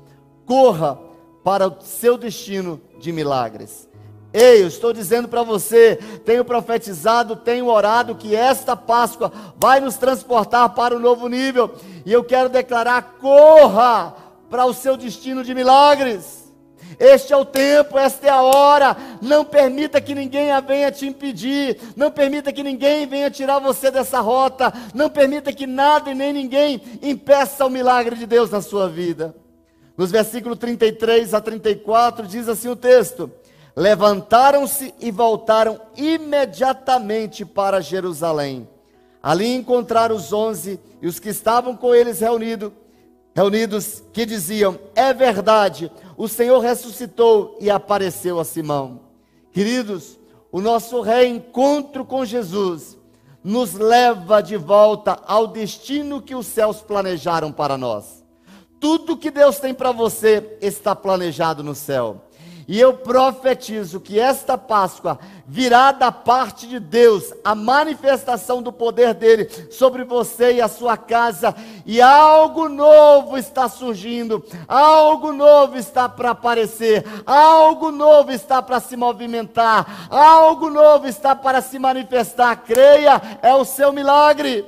corra para o seu destino de milagres. Ei, eu estou dizendo para você, tenho profetizado, tenho orado que esta Páscoa vai nos transportar para um novo nível, e eu quero declarar: corra para o seu destino de milagres. Este é o tempo, esta é a hora. Não permita que ninguém venha te impedir. Não permita que ninguém venha tirar você dessa rota. Não permita que nada e nem ninguém impeça o milagre de Deus na sua vida. Nos versículos 33 a 34 diz assim o texto: Levantaram-se e voltaram imediatamente para Jerusalém. Ali encontraram os onze e os que estavam com eles reunidos reunidos que diziam: É verdade, o Senhor ressuscitou e apareceu a Simão. Queridos, o nosso reencontro com Jesus nos leva de volta ao destino que os céus planejaram para nós. Tudo que Deus tem para você está planejado no céu. E eu profetizo que esta Páscoa virá da parte de Deus a manifestação do poder dele sobre você e a sua casa, e algo novo está surgindo, algo novo está para aparecer, algo novo está para se movimentar, algo novo está para se manifestar. Creia, é o seu milagre.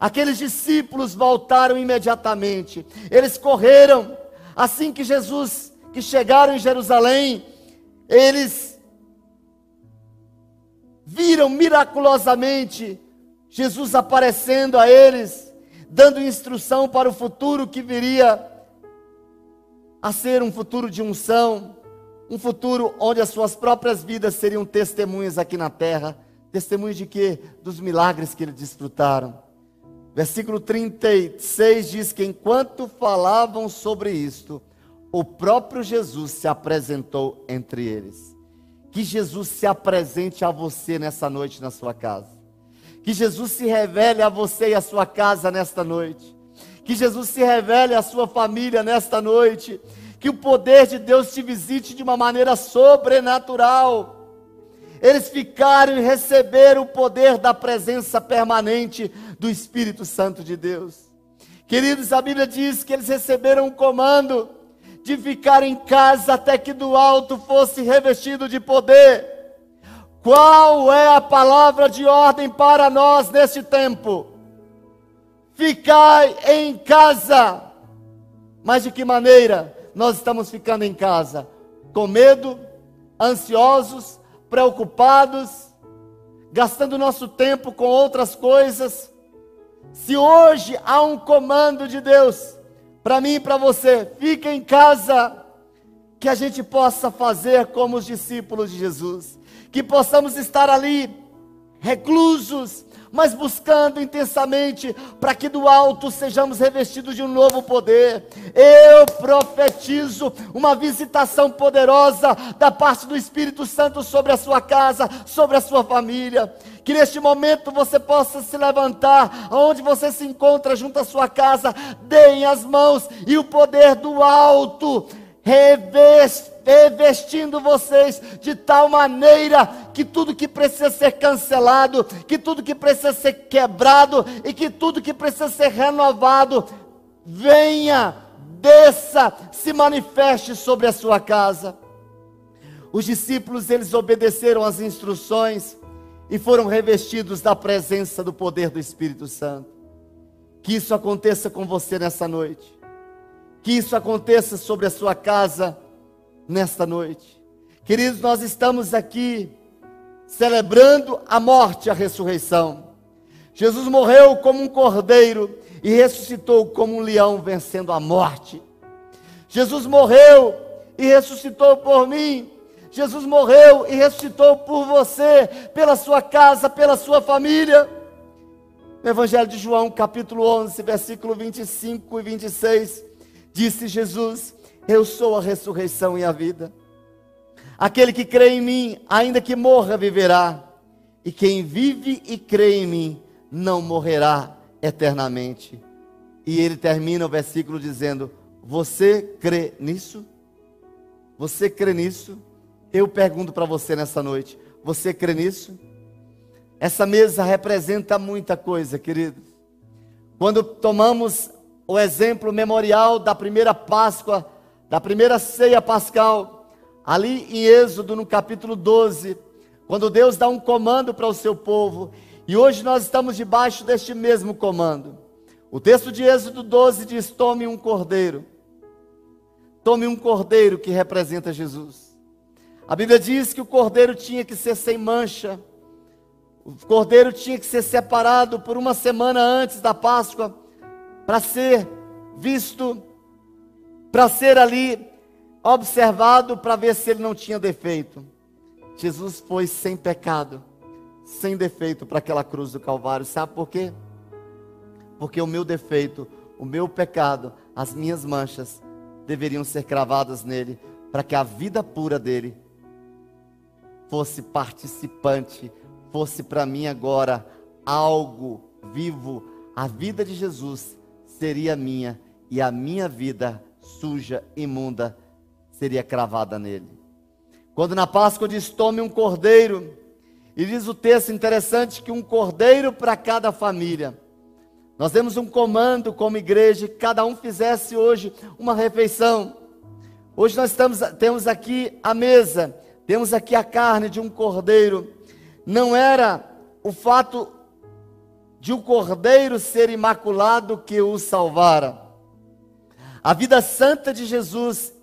Aqueles discípulos voltaram imediatamente, eles correram, assim que Jesus que chegaram em Jerusalém, eles viram miraculosamente Jesus aparecendo a eles, dando instrução para o futuro que viria a ser um futuro de unção, um futuro onde as suas próprias vidas seriam testemunhas aqui na terra. Testemunhas de quê? Dos milagres que eles desfrutaram. Versículo 36 diz que enquanto falavam sobre isto, o próprio Jesus se apresentou entre eles. Que Jesus se apresente a você nessa noite na sua casa. Que Jesus se revele a você e a sua casa nesta noite. Que Jesus se revele à sua família nesta noite. Que o poder de Deus te visite de uma maneira sobrenatural. Eles ficaram e receberam o poder da presença permanente do Espírito Santo de Deus. Queridos, a Bíblia diz que eles receberam um comando de ficar em casa até que do alto fosse revestido de poder. Qual é a palavra de ordem para nós neste tempo? Ficai em casa. Mas de que maneira nós estamos ficando em casa? Com medo, ansiosos, preocupados, gastando nosso tempo com outras coisas. Se hoje há um comando de Deus, para mim e para você, fica em casa, que a gente possa fazer como os discípulos de Jesus, que possamos estar ali reclusos, mas buscando intensamente para que do alto sejamos revestidos de um novo poder. Eu profetizo uma visitação poderosa da parte do Espírito Santo sobre a sua casa, sobre a sua família. Que neste momento você possa se levantar, onde você se encontra junto à sua casa, deem as mãos e o poder do alto revestindo vocês de tal maneira que tudo que precisa ser cancelado, que tudo que precisa ser quebrado e que tudo que precisa ser renovado venha, desça, se manifeste sobre a sua casa. Os discípulos eles obedeceram às instruções e foram revestidos da presença do poder do Espírito Santo. Que isso aconteça com você nessa noite. Que isso aconteça sobre a sua casa nesta noite. Queridos, nós estamos aqui celebrando a morte e a ressurreição. Jesus morreu como um cordeiro e ressuscitou como um leão, vencendo a morte. Jesus morreu e ressuscitou por mim. Jesus morreu e ressuscitou por você, pela sua casa, pela sua família. No Evangelho de João, capítulo 11, versículo 25 e 26, Disse Jesus: Eu sou a ressurreição e a vida. Aquele que crê em mim, ainda que morra, viverá. E quem vive e crê em mim, não morrerá eternamente. E ele termina o versículo dizendo: Você crê nisso? Você crê nisso? Eu pergunto para você nessa noite: Você crê nisso? Essa mesa representa muita coisa, queridos. Quando tomamos o exemplo memorial da primeira Páscoa, da primeira ceia pascal, ali em Êxodo, no capítulo 12, quando Deus dá um comando para o seu povo, e hoje nós estamos debaixo deste mesmo comando. O texto de Êxodo 12 diz: Tome um cordeiro, tome um cordeiro que representa Jesus. A Bíblia diz que o cordeiro tinha que ser sem mancha, o cordeiro tinha que ser separado por uma semana antes da Páscoa para ser visto, para ser ali observado, para ver se ele não tinha defeito. Jesus foi sem pecado, sem defeito para aquela cruz do Calvário. Sabe por quê? Porque o meu defeito, o meu pecado, as minhas manchas deveriam ser cravadas nele, para que a vida pura dele fosse participante, fosse para mim agora algo vivo. A vida de Jesus seria minha e a minha vida suja, imunda, seria cravada nele. Quando na Páscoa diz: tome um cordeiro, e diz o texto interessante que um cordeiro para cada família. Nós demos um comando como igreja, que cada um fizesse hoje uma refeição. Hoje nós estamos, temos aqui a mesa, temos aqui a carne de um cordeiro. Não era o fato de o um cordeiro ser imaculado que o salvara. A vida santa de Jesus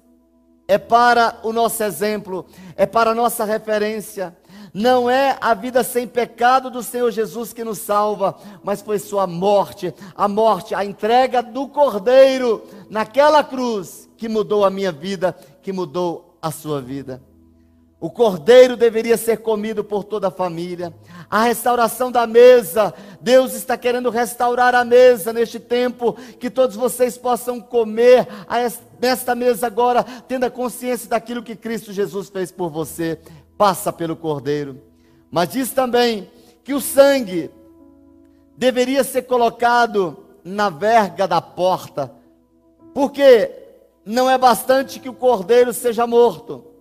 é para o nosso exemplo, é para a nossa referência. Não é a vida sem pecado do Senhor Jesus que nos salva, mas foi sua morte, a morte, a entrega do Cordeiro naquela cruz que mudou a minha vida, que mudou a sua vida. O cordeiro deveria ser comido por toda a família. A restauração da mesa, Deus está querendo restaurar a mesa neste tempo, que todos vocês possam comer nesta mesa agora, tendo a consciência daquilo que Cristo Jesus fez por você. Passa pelo cordeiro. Mas diz também que o sangue deveria ser colocado na verga da porta, porque não é bastante que o cordeiro seja morto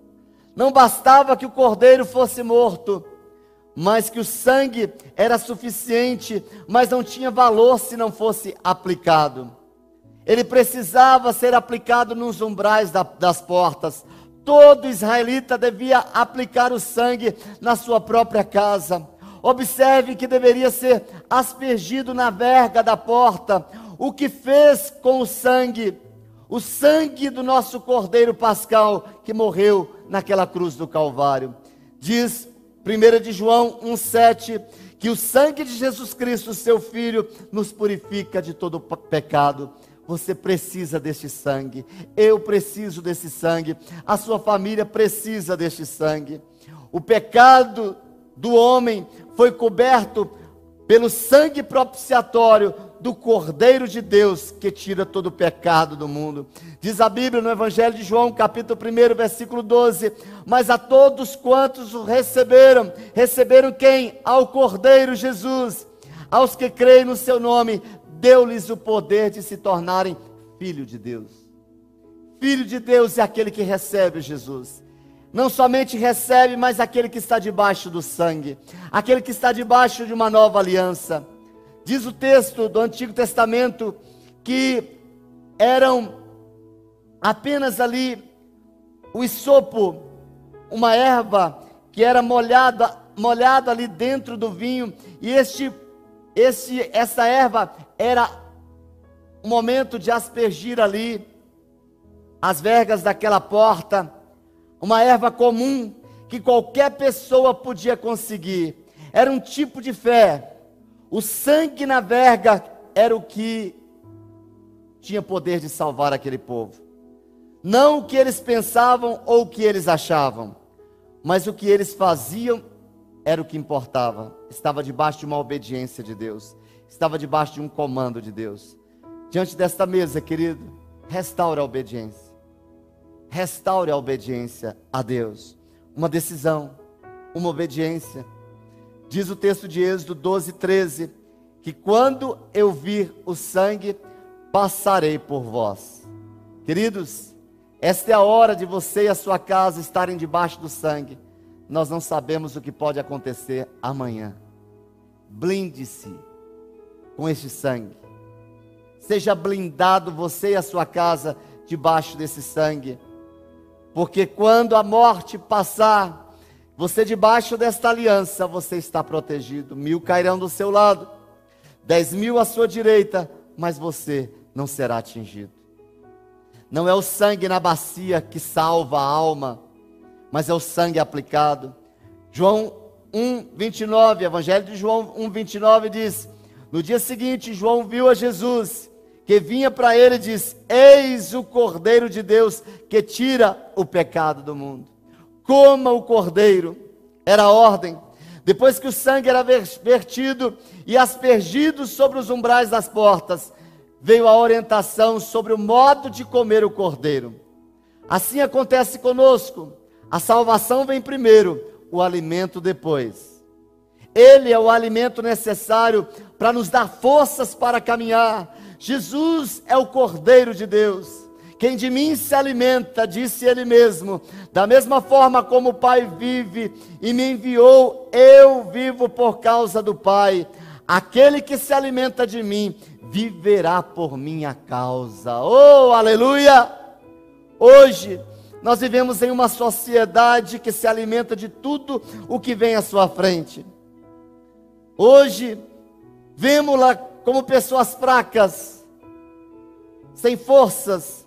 não bastava que o cordeiro fosse morto, mas que o sangue era suficiente, mas não tinha valor se não fosse aplicado. Ele precisava ser aplicado nos umbrais da, das portas. Todo israelita devia aplicar o sangue na sua própria casa. Observe que deveria ser aspergido na verga da porta. O que fez com o sangue? O sangue do nosso Cordeiro Pascal que morreu naquela cruz do Calvário. Diz 1 de João 1,7 que o sangue de Jesus Cristo, seu Filho, nos purifica de todo pecado. Você precisa deste sangue, eu preciso desse sangue, a sua família precisa deste sangue. O pecado do homem foi coberto pelo sangue propiciatório do Cordeiro de Deus que tira todo o pecado do mundo. Diz a Bíblia no Evangelho de João, capítulo 1, versículo 12: Mas a todos quantos o receberam, receberam quem? Ao Cordeiro Jesus. Aos que creem no seu nome, deu-lhes o poder de se tornarem filho de Deus. Filho de Deus é aquele que recebe Jesus não somente recebe, mas aquele que está debaixo do sangue, aquele que está debaixo de uma nova aliança. Diz o texto do Antigo Testamento que eram apenas ali o isopo, uma erva que era molhada, molhada ali dentro do vinho, e este, este, essa erva era o momento de aspergir ali as vergas daquela porta, uma erva comum que qualquer pessoa podia conseguir. Era um tipo de fé o sangue na verga era o que tinha poder de salvar aquele povo. Não o que eles pensavam ou o que eles achavam, mas o que eles faziam era o que importava. Estava debaixo de uma obediência de Deus, estava debaixo de um comando de Deus. Diante desta mesa, querido, restaure a obediência. Restaure a obediência a Deus. Uma decisão, uma obediência. Diz o texto de Êxodo 12, 13: Que quando eu vir o sangue, passarei por vós. Queridos, esta é a hora de você e a sua casa estarem debaixo do sangue. Nós não sabemos o que pode acontecer amanhã. Blinde-se com este sangue. Seja blindado você e a sua casa debaixo desse sangue. Porque quando a morte passar, você debaixo desta aliança, você está protegido. Mil cairão do seu lado, dez mil à sua direita, mas você não será atingido. Não é o sangue na bacia que salva a alma, mas é o sangue aplicado. João 1, 29, Evangelho de João 1, 29 diz: No dia seguinte, João viu a Jesus, que vinha para ele e disse: Eis o Cordeiro de Deus que tira o pecado do mundo coma o cordeiro, era a ordem. Depois que o sangue era vertido e aspergido sobre os umbrais das portas, veio a orientação sobre o modo de comer o cordeiro. Assim acontece conosco. A salvação vem primeiro, o alimento depois. Ele é o alimento necessário para nos dar forças para caminhar. Jesus é o Cordeiro de Deus Quem de mim se alimenta, disse ele mesmo, da mesma forma como o Pai vive e me enviou, eu vivo por causa do Pai. Aquele que se alimenta de mim viverá por minha causa. Oh, aleluia! Hoje nós vivemos em uma sociedade que se alimenta de tudo o que vem à sua frente. Hoje vemos-la como pessoas fracas, sem forças,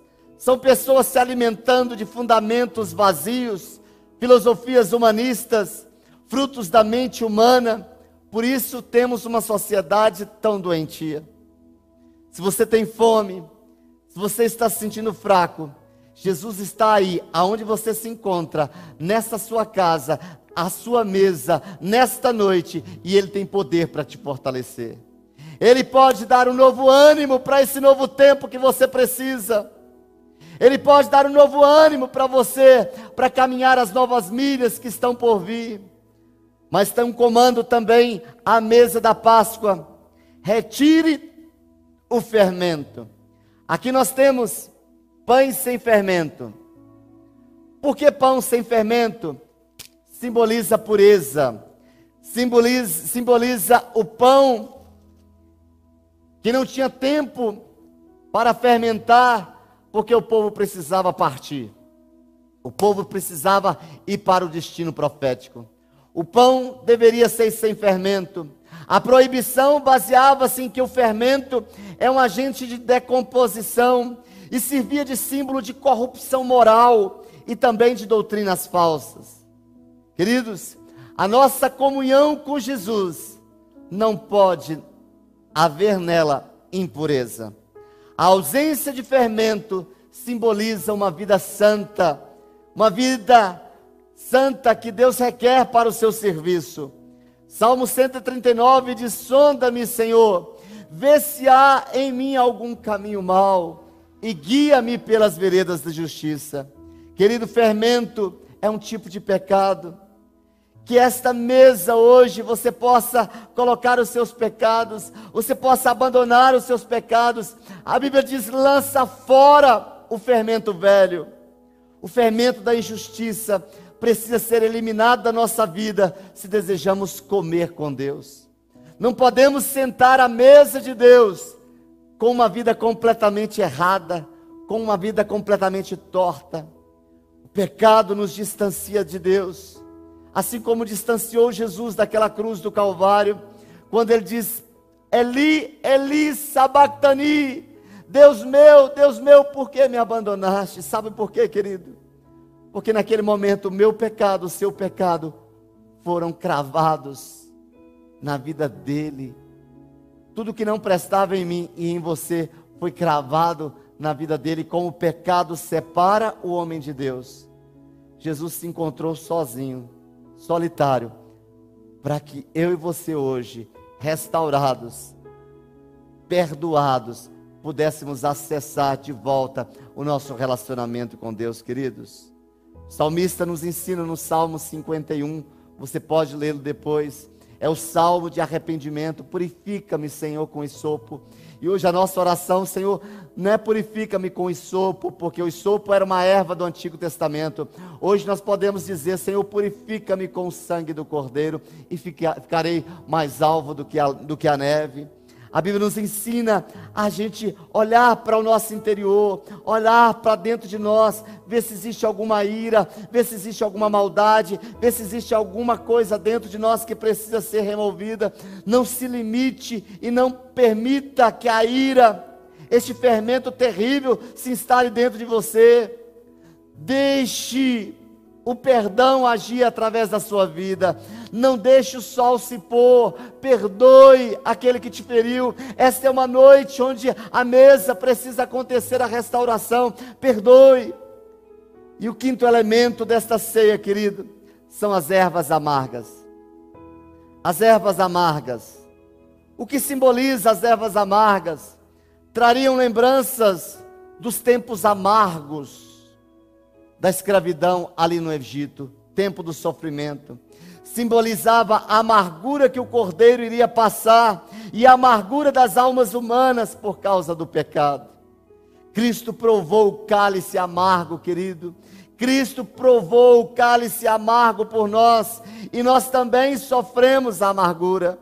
são pessoas se alimentando de fundamentos vazios, filosofias humanistas, frutos da mente humana. Por isso temos uma sociedade tão doentia. Se você tem fome, se você está se sentindo fraco, Jesus está aí, aonde você se encontra, nessa sua casa, à sua mesa, nesta noite, e Ele tem poder para te fortalecer. Ele pode dar um novo ânimo para esse novo tempo que você precisa. Ele pode dar um novo ânimo para você, para caminhar as novas milhas que estão por vir. Mas tem um comando também à mesa da Páscoa: retire o fermento. Aqui nós temos pães sem fermento. Por que pão sem fermento? Simboliza pureza, simboliza, simboliza o pão que não tinha tempo para fermentar porque o povo precisava partir. O povo precisava ir para o destino profético. O pão deveria ser sem fermento. A proibição baseava-se em que o fermento é um agente de decomposição e servia de símbolo de corrupção moral e também de doutrinas falsas. Queridos, a nossa comunhão com Jesus não pode haver nela impureza. A ausência de fermento simboliza uma vida santa, uma vida santa que Deus requer para o seu serviço. Salmo 139 diz: Sonda-me, Senhor, vê se há em mim algum caminho mau e guia-me pelas veredas da justiça. Querido, fermento é um tipo de pecado que esta mesa hoje você possa colocar os seus pecados, você possa abandonar os seus pecados. A Bíblia diz: lança fora o fermento velho, o fermento da injustiça precisa ser eliminado da nossa vida se desejamos comer com Deus. Não podemos sentar à mesa de Deus com uma vida completamente errada, com uma vida completamente torta. O pecado nos distancia de Deus assim como distanciou Jesus daquela cruz do Calvário, quando ele diz: Eli, Eli, sabactani, Deus meu, Deus meu, por que me abandonaste? Sabe por quê, querido? Porque naquele momento meu pecado, o seu pecado, foram cravados na vida dele. Tudo que não prestava em mim e em você foi cravado na vida dele, como o pecado separa o homem de Deus. Jesus se encontrou sozinho solitário, para que eu e você hoje, restaurados, perdoados, pudéssemos acessar de volta o nosso relacionamento com Deus, queridos. O salmista nos ensina no Salmo 51, você pode lê-lo depois. É o salmo de arrependimento. Purifica-me, Senhor, com isopo e hoje a nossa oração, Senhor, não é purifica-me com o isopo, porque o isopo era uma erva do Antigo Testamento. Hoje nós podemos dizer, Senhor, purifica-me com o sangue do Cordeiro e ficarei mais alvo do que a, do que a neve. A Bíblia nos ensina a gente olhar para o nosso interior, olhar para dentro de nós, ver se existe alguma ira, ver se existe alguma maldade, ver se existe alguma coisa dentro de nós que precisa ser removida. Não se limite e não permita que a ira, este fermento terrível, se instale dentro de você. Deixe o perdão agir através da sua vida. Não deixe o sol se pôr, perdoe aquele que te feriu. Esta é uma noite onde a mesa precisa acontecer a restauração. Perdoe. E o quinto elemento desta ceia, querido, são as ervas amargas. As ervas amargas. O que simboliza as ervas amargas? Trariam lembranças dos tempos amargos da escravidão ali no Egito, tempo do sofrimento. Simbolizava a amargura que o cordeiro iria passar e a amargura das almas humanas por causa do pecado. Cristo provou o cálice amargo, querido. Cristo provou o cálice amargo por nós e nós também sofremos a amargura.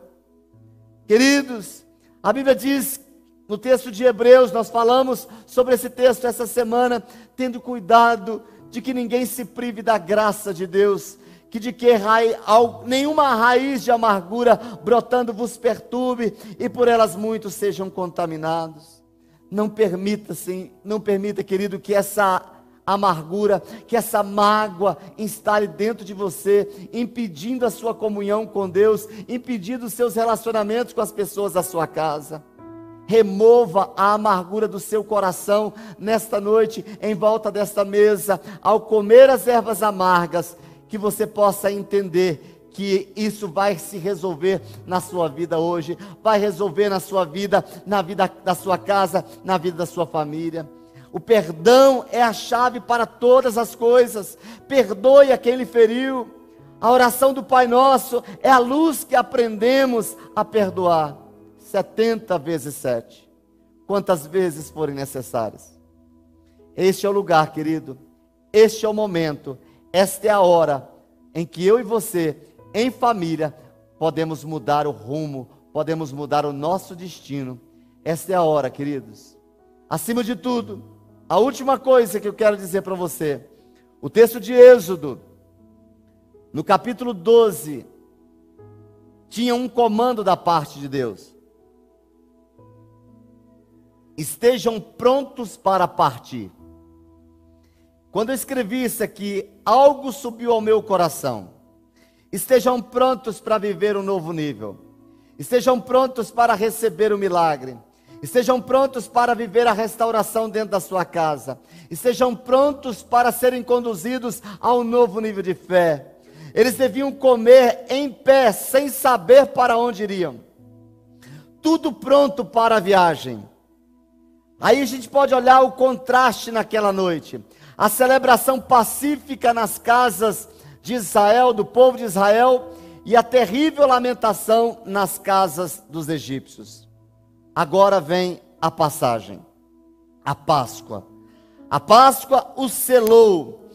Queridos, a Bíblia diz no texto de Hebreus, nós falamos sobre esse texto essa semana, tendo cuidado de que ninguém se prive da graça de Deus, que de que raiz, nenhuma raiz de amargura brotando vos perturbe e por elas muitos sejam contaminados. Não permita, sim, não permita, querido, que essa amargura, que essa mágoa instale dentro de você, impedindo a sua comunhão com Deus, impedindo os seus relacionamentos com as pessoas da sua casa. Remova a amargura do seu coração nesta noite, em volta desta mesa, ao comer as ervas amargas, que você possa entender que isso vai se resolver na sua vida hoje, vai resolver na sua vida, na vida da sua casa, na vida da sua família. O perdão é a chave para todas as coisas. Perdoe a quem lhe feriu. A oração do Pai Nosso é a luz que aprendemos a perdoar. 70 vezes 7. Quantas vezes forem necessárias. Este é o lugar, querido. Este é o momento. Esta é a hora em que eu e você em família, podemos mudar o rumo, podemos mudar o nosso destino. Esta é a hora, queridos. Acima de tudo, a última coisa que eu quero dizer para você, o texto de Êxodo, no capítulo 12, tinha um comando da parte de Deus. Estejam prontos para partir. Quando eu escrevi isso aqui, algo subiu ao meu coração. Estejam prontos para viver um novo nível. Estejam prontos para receber o milagre. Estejam prontos para viver a restauração dentro da sua casa. Estejam prontos para serem conduzidos a um novo nível de fé. Eles deviam comer em pé, sem saber para onde iriam. Tudo pronto para a viagem. Aí a gente pode olhar o contraste naquela noite. A celebração pacífica nas casas de Israel, do povo de Israel, e a terrível lamentação nas casas dos egípcios. Agora vem a passagem, a Páscoa. A Páscoa os selou,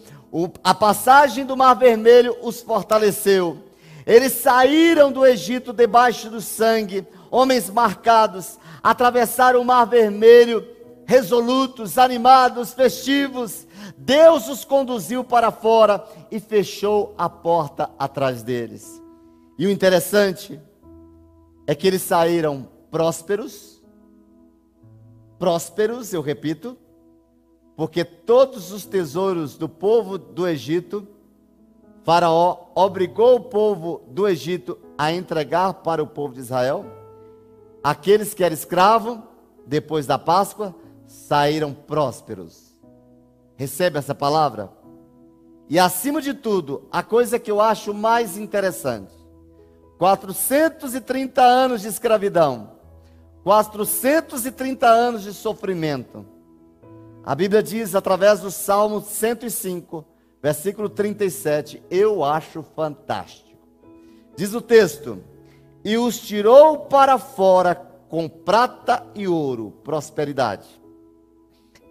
a passagem do Mar Vermelho os fortaleceu. Eles saíram do Egito debaixo do sangue, homens marcados, atravessaram o Mar Vermelho resolutos, animados, festivos, Deus os conduziu para fora e fechou a porta atrás deles. E o interessante é que eles saíram prósperos, prósperos, eu repito, porque todos os tesouros do povo do Egito, Faraó obrigou o povo do Egito a entregar para o povo de Israel. Aqueles que eram escravos, depois da Páscoa, saíram prósperos. Recebe essa palavra? E acima de tudo, a coisa que eu acho mais interessante: 430 anos de escravidão, 430 anos de sofrimento. A Bíblia diz, através do Salmo 105, versículo 37, eu acho fantástico. Diz o texto: E os tirou para fora com prata e ouro, prosperidade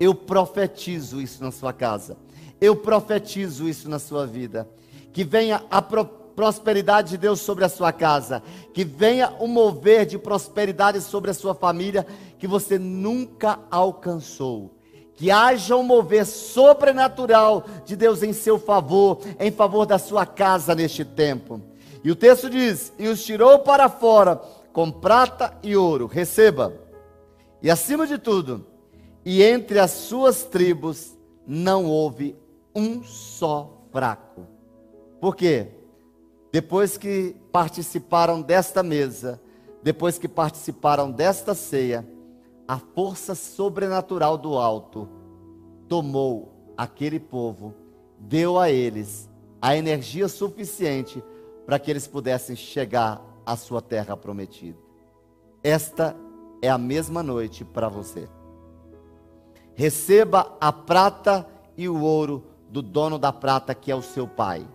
eu profetizo isso na sua casa. Eu profetizo isso na sua vida. Que venha a pro prosperidade de Deus sobre a sua casa. Que venha o mover de prosperidade sobre a sua família que você nunca alcançou. Que haja um mover sobrenatural de Deus em seu favor, em favor da sua casa neste tempo. E o texto diz: E os tirou para fora com prata e ouro. Receba. E acima de tudo, e entre as suas tribos não houve um só fraco. Por quê? Depois que participaram desta mesa, depois que participaram desta ceia, a força sobrenatural do alto tomou aquele povo, deu a eles a energia suficiente para que eles pudessem chegar à sua terra prometida. Esta é a mesma noite para você receba a prata e o ouro do dono da prata, que é o seu pai.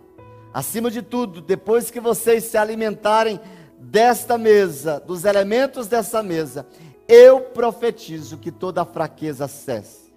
Acima de tudo, depois que vocês se alimentarem desta mesa, dos elementos dessa mesa, eu profetizo que toda fraqueza cesse.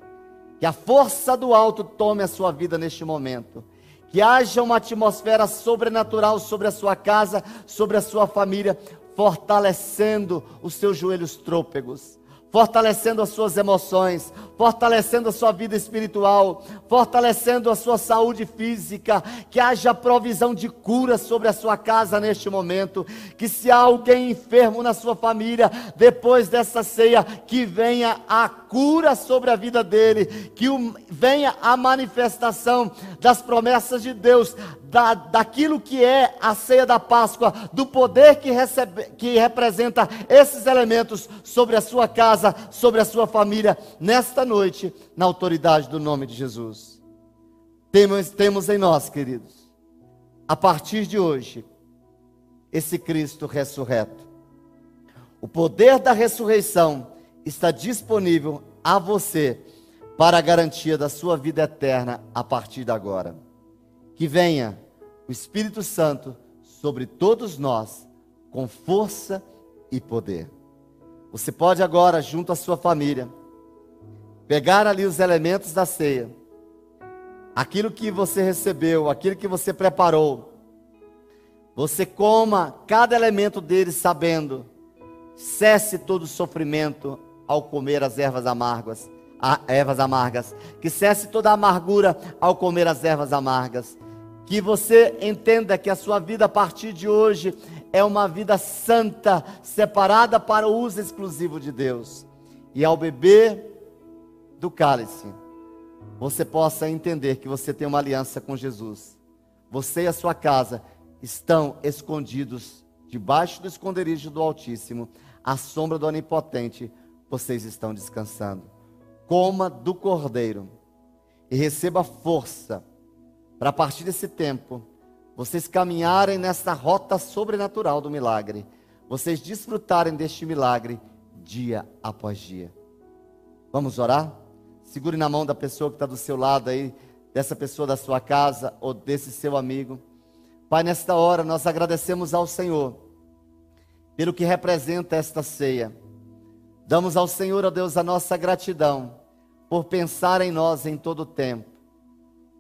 Que a força do alto tome a sua vida neste momento. Que haja uma atmosfera sobrenatural sobre a sua casa, sobre a sua família, fortalecendo os seus joelhos trôpegos fortalecendo as suas emoções, fortalecendo a sua vida espiritual, fortalecendo a sua saúde física, que haja provisão de cura sobre a sua casa neste momento, que se há alguém enfermo na sua família, depois dessa ceia, que venha a cura sobre a vida dele, que venha a manifestação das promessas de Deus, da, daquilo que é a ceia da Páscoa, do poder que, recebe, que representa esses elementos sobre a sua casa, sobre a sua família, nesta noite, na autoridade do nome de Jesus. Temos, temos em nós, queridos, a partir de hoje, esse Cristo ressurreto. O poder da ressurreição está disponível a você para a garantia da sua vida eterna a partir de agora que venha o Espírito Santo sobre todos nós com força e poder. Você pode agora, junto à sua família, pegar ali os elementos da ceia, aquilo que você recebeu, aquilo que você preparou. Você coma cada elemento dele sabendo, cesse todo o sofrimento ao comer as ervas amargas, ervas amargas, que cesse toda a amargura ao comer as ervas amargas que você entenda que a sua vida a partir de hoje é uma vida santa, separada para o uso exclusivo de Deus. E ao beber do cálice, você possa entender que você tem uma aliança com Jesus. Você e a sua casa estão escondidos debaixo do esconderijo do Altíssimo, à sombra do Onipotente, vocês estão descansando. Coma do Cordeiro e receba força para a partir desse tempo, vocês caminharem nessa rota sobrenatural do milagre, vocês desfrutarem deste milagre dia após dia. Vamos orar? Segure na mão da pessoa que está do seu lado aí, dessa pessoa da sua casa ou desse seu amigo. Pai, nesta hora nós agradecemos ao Senhor pelo que representa esta ceia. Damos ao Senhor, ó Deus, a nossa gratidão por pensar em nós em todo o tempo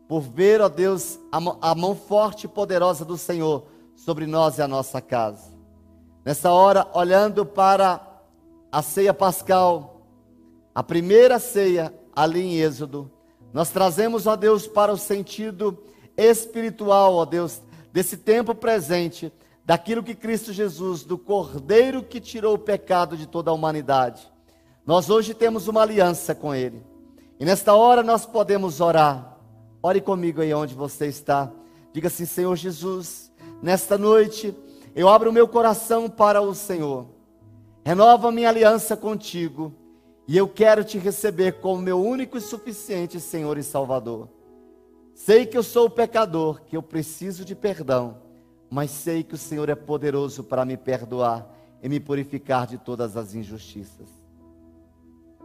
por ver, ó Deus, a mão, forte e poderosa do Senhor sobre nós e a nossa casa. Nessa hora, olhando para a ceia pascal, a primeira ceia ali em Êxodo, nós trazemos, ó Deus, para o sentido espiritual, ó Deus, desse tempo presente, daquilo que Cristo Jesus, do Cordeiro que tirou o pecado de toda a humanidade. Nós hoje temos uma aliança com Ele. E nesta hora nós podemos orar Ore comigo aí onde você está. Diga assim: Senhor Jesus, nesta noite eu abro o meu coração para o Senhor. Renova minha aliança contigo. E eu quero te receber como meu único e suficiente Senhor e Salvador. Sei que eu sou pecador, que eu preciso de perdão, mas sei que o Senhor é poderoso para me perdoar e me purificar de todas as injustiças.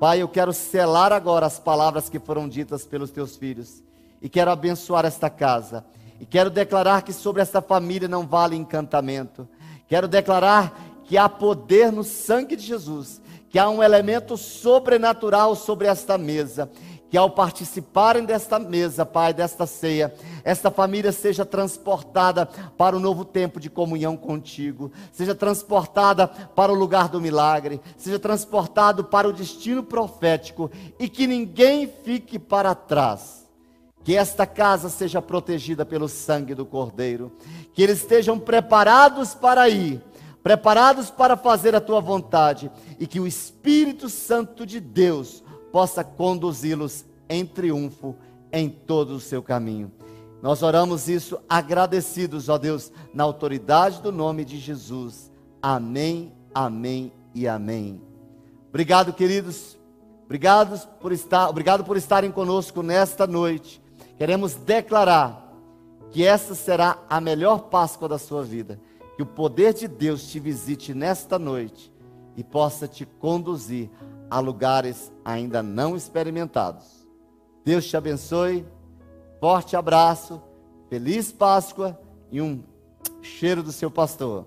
Pai, eu quero selar agora as palavras que foram ditas pelos teus filhos e quero abençoar esta casa. E quero declarar que sobre esta família não vale encantamento. Quero declarar que há poder no sangue de Jesus, que há um elemento sobrenatural sobre esta mesa, que ao participarem desta mesa, Pai, desta ceia, esta família seja transportada para o novo tempo de comunhão contigo, seja transportada para o lugar do milagre, seja transportado para o destino profético e que ninguém fique para trás que esta casa seja protegida pelo sangue do Cordeiro. Que eles estejam preparados para ir, preparados para fazer a tua vontade. E que o Espírito Santo de Deus possa conduzi-los em triunfo em todo o seu caminho. Nós oramos isso agradecidos, ó Deus, na autoridade do nome de Jesus. Amém, amém e amém. Obrigado, queridos. Obrigado por estar, obrigado por estarem conosco nesta noite. Queremos declarar que essa será a melhor Páscoa da sua vida. Que o poder de Deus te visite nesta noite e possa te conduzir a lugares ainda não experimentados. Deus te abençoe. Forte abraço, feliz Páscoa e um cheiro do seu pastor.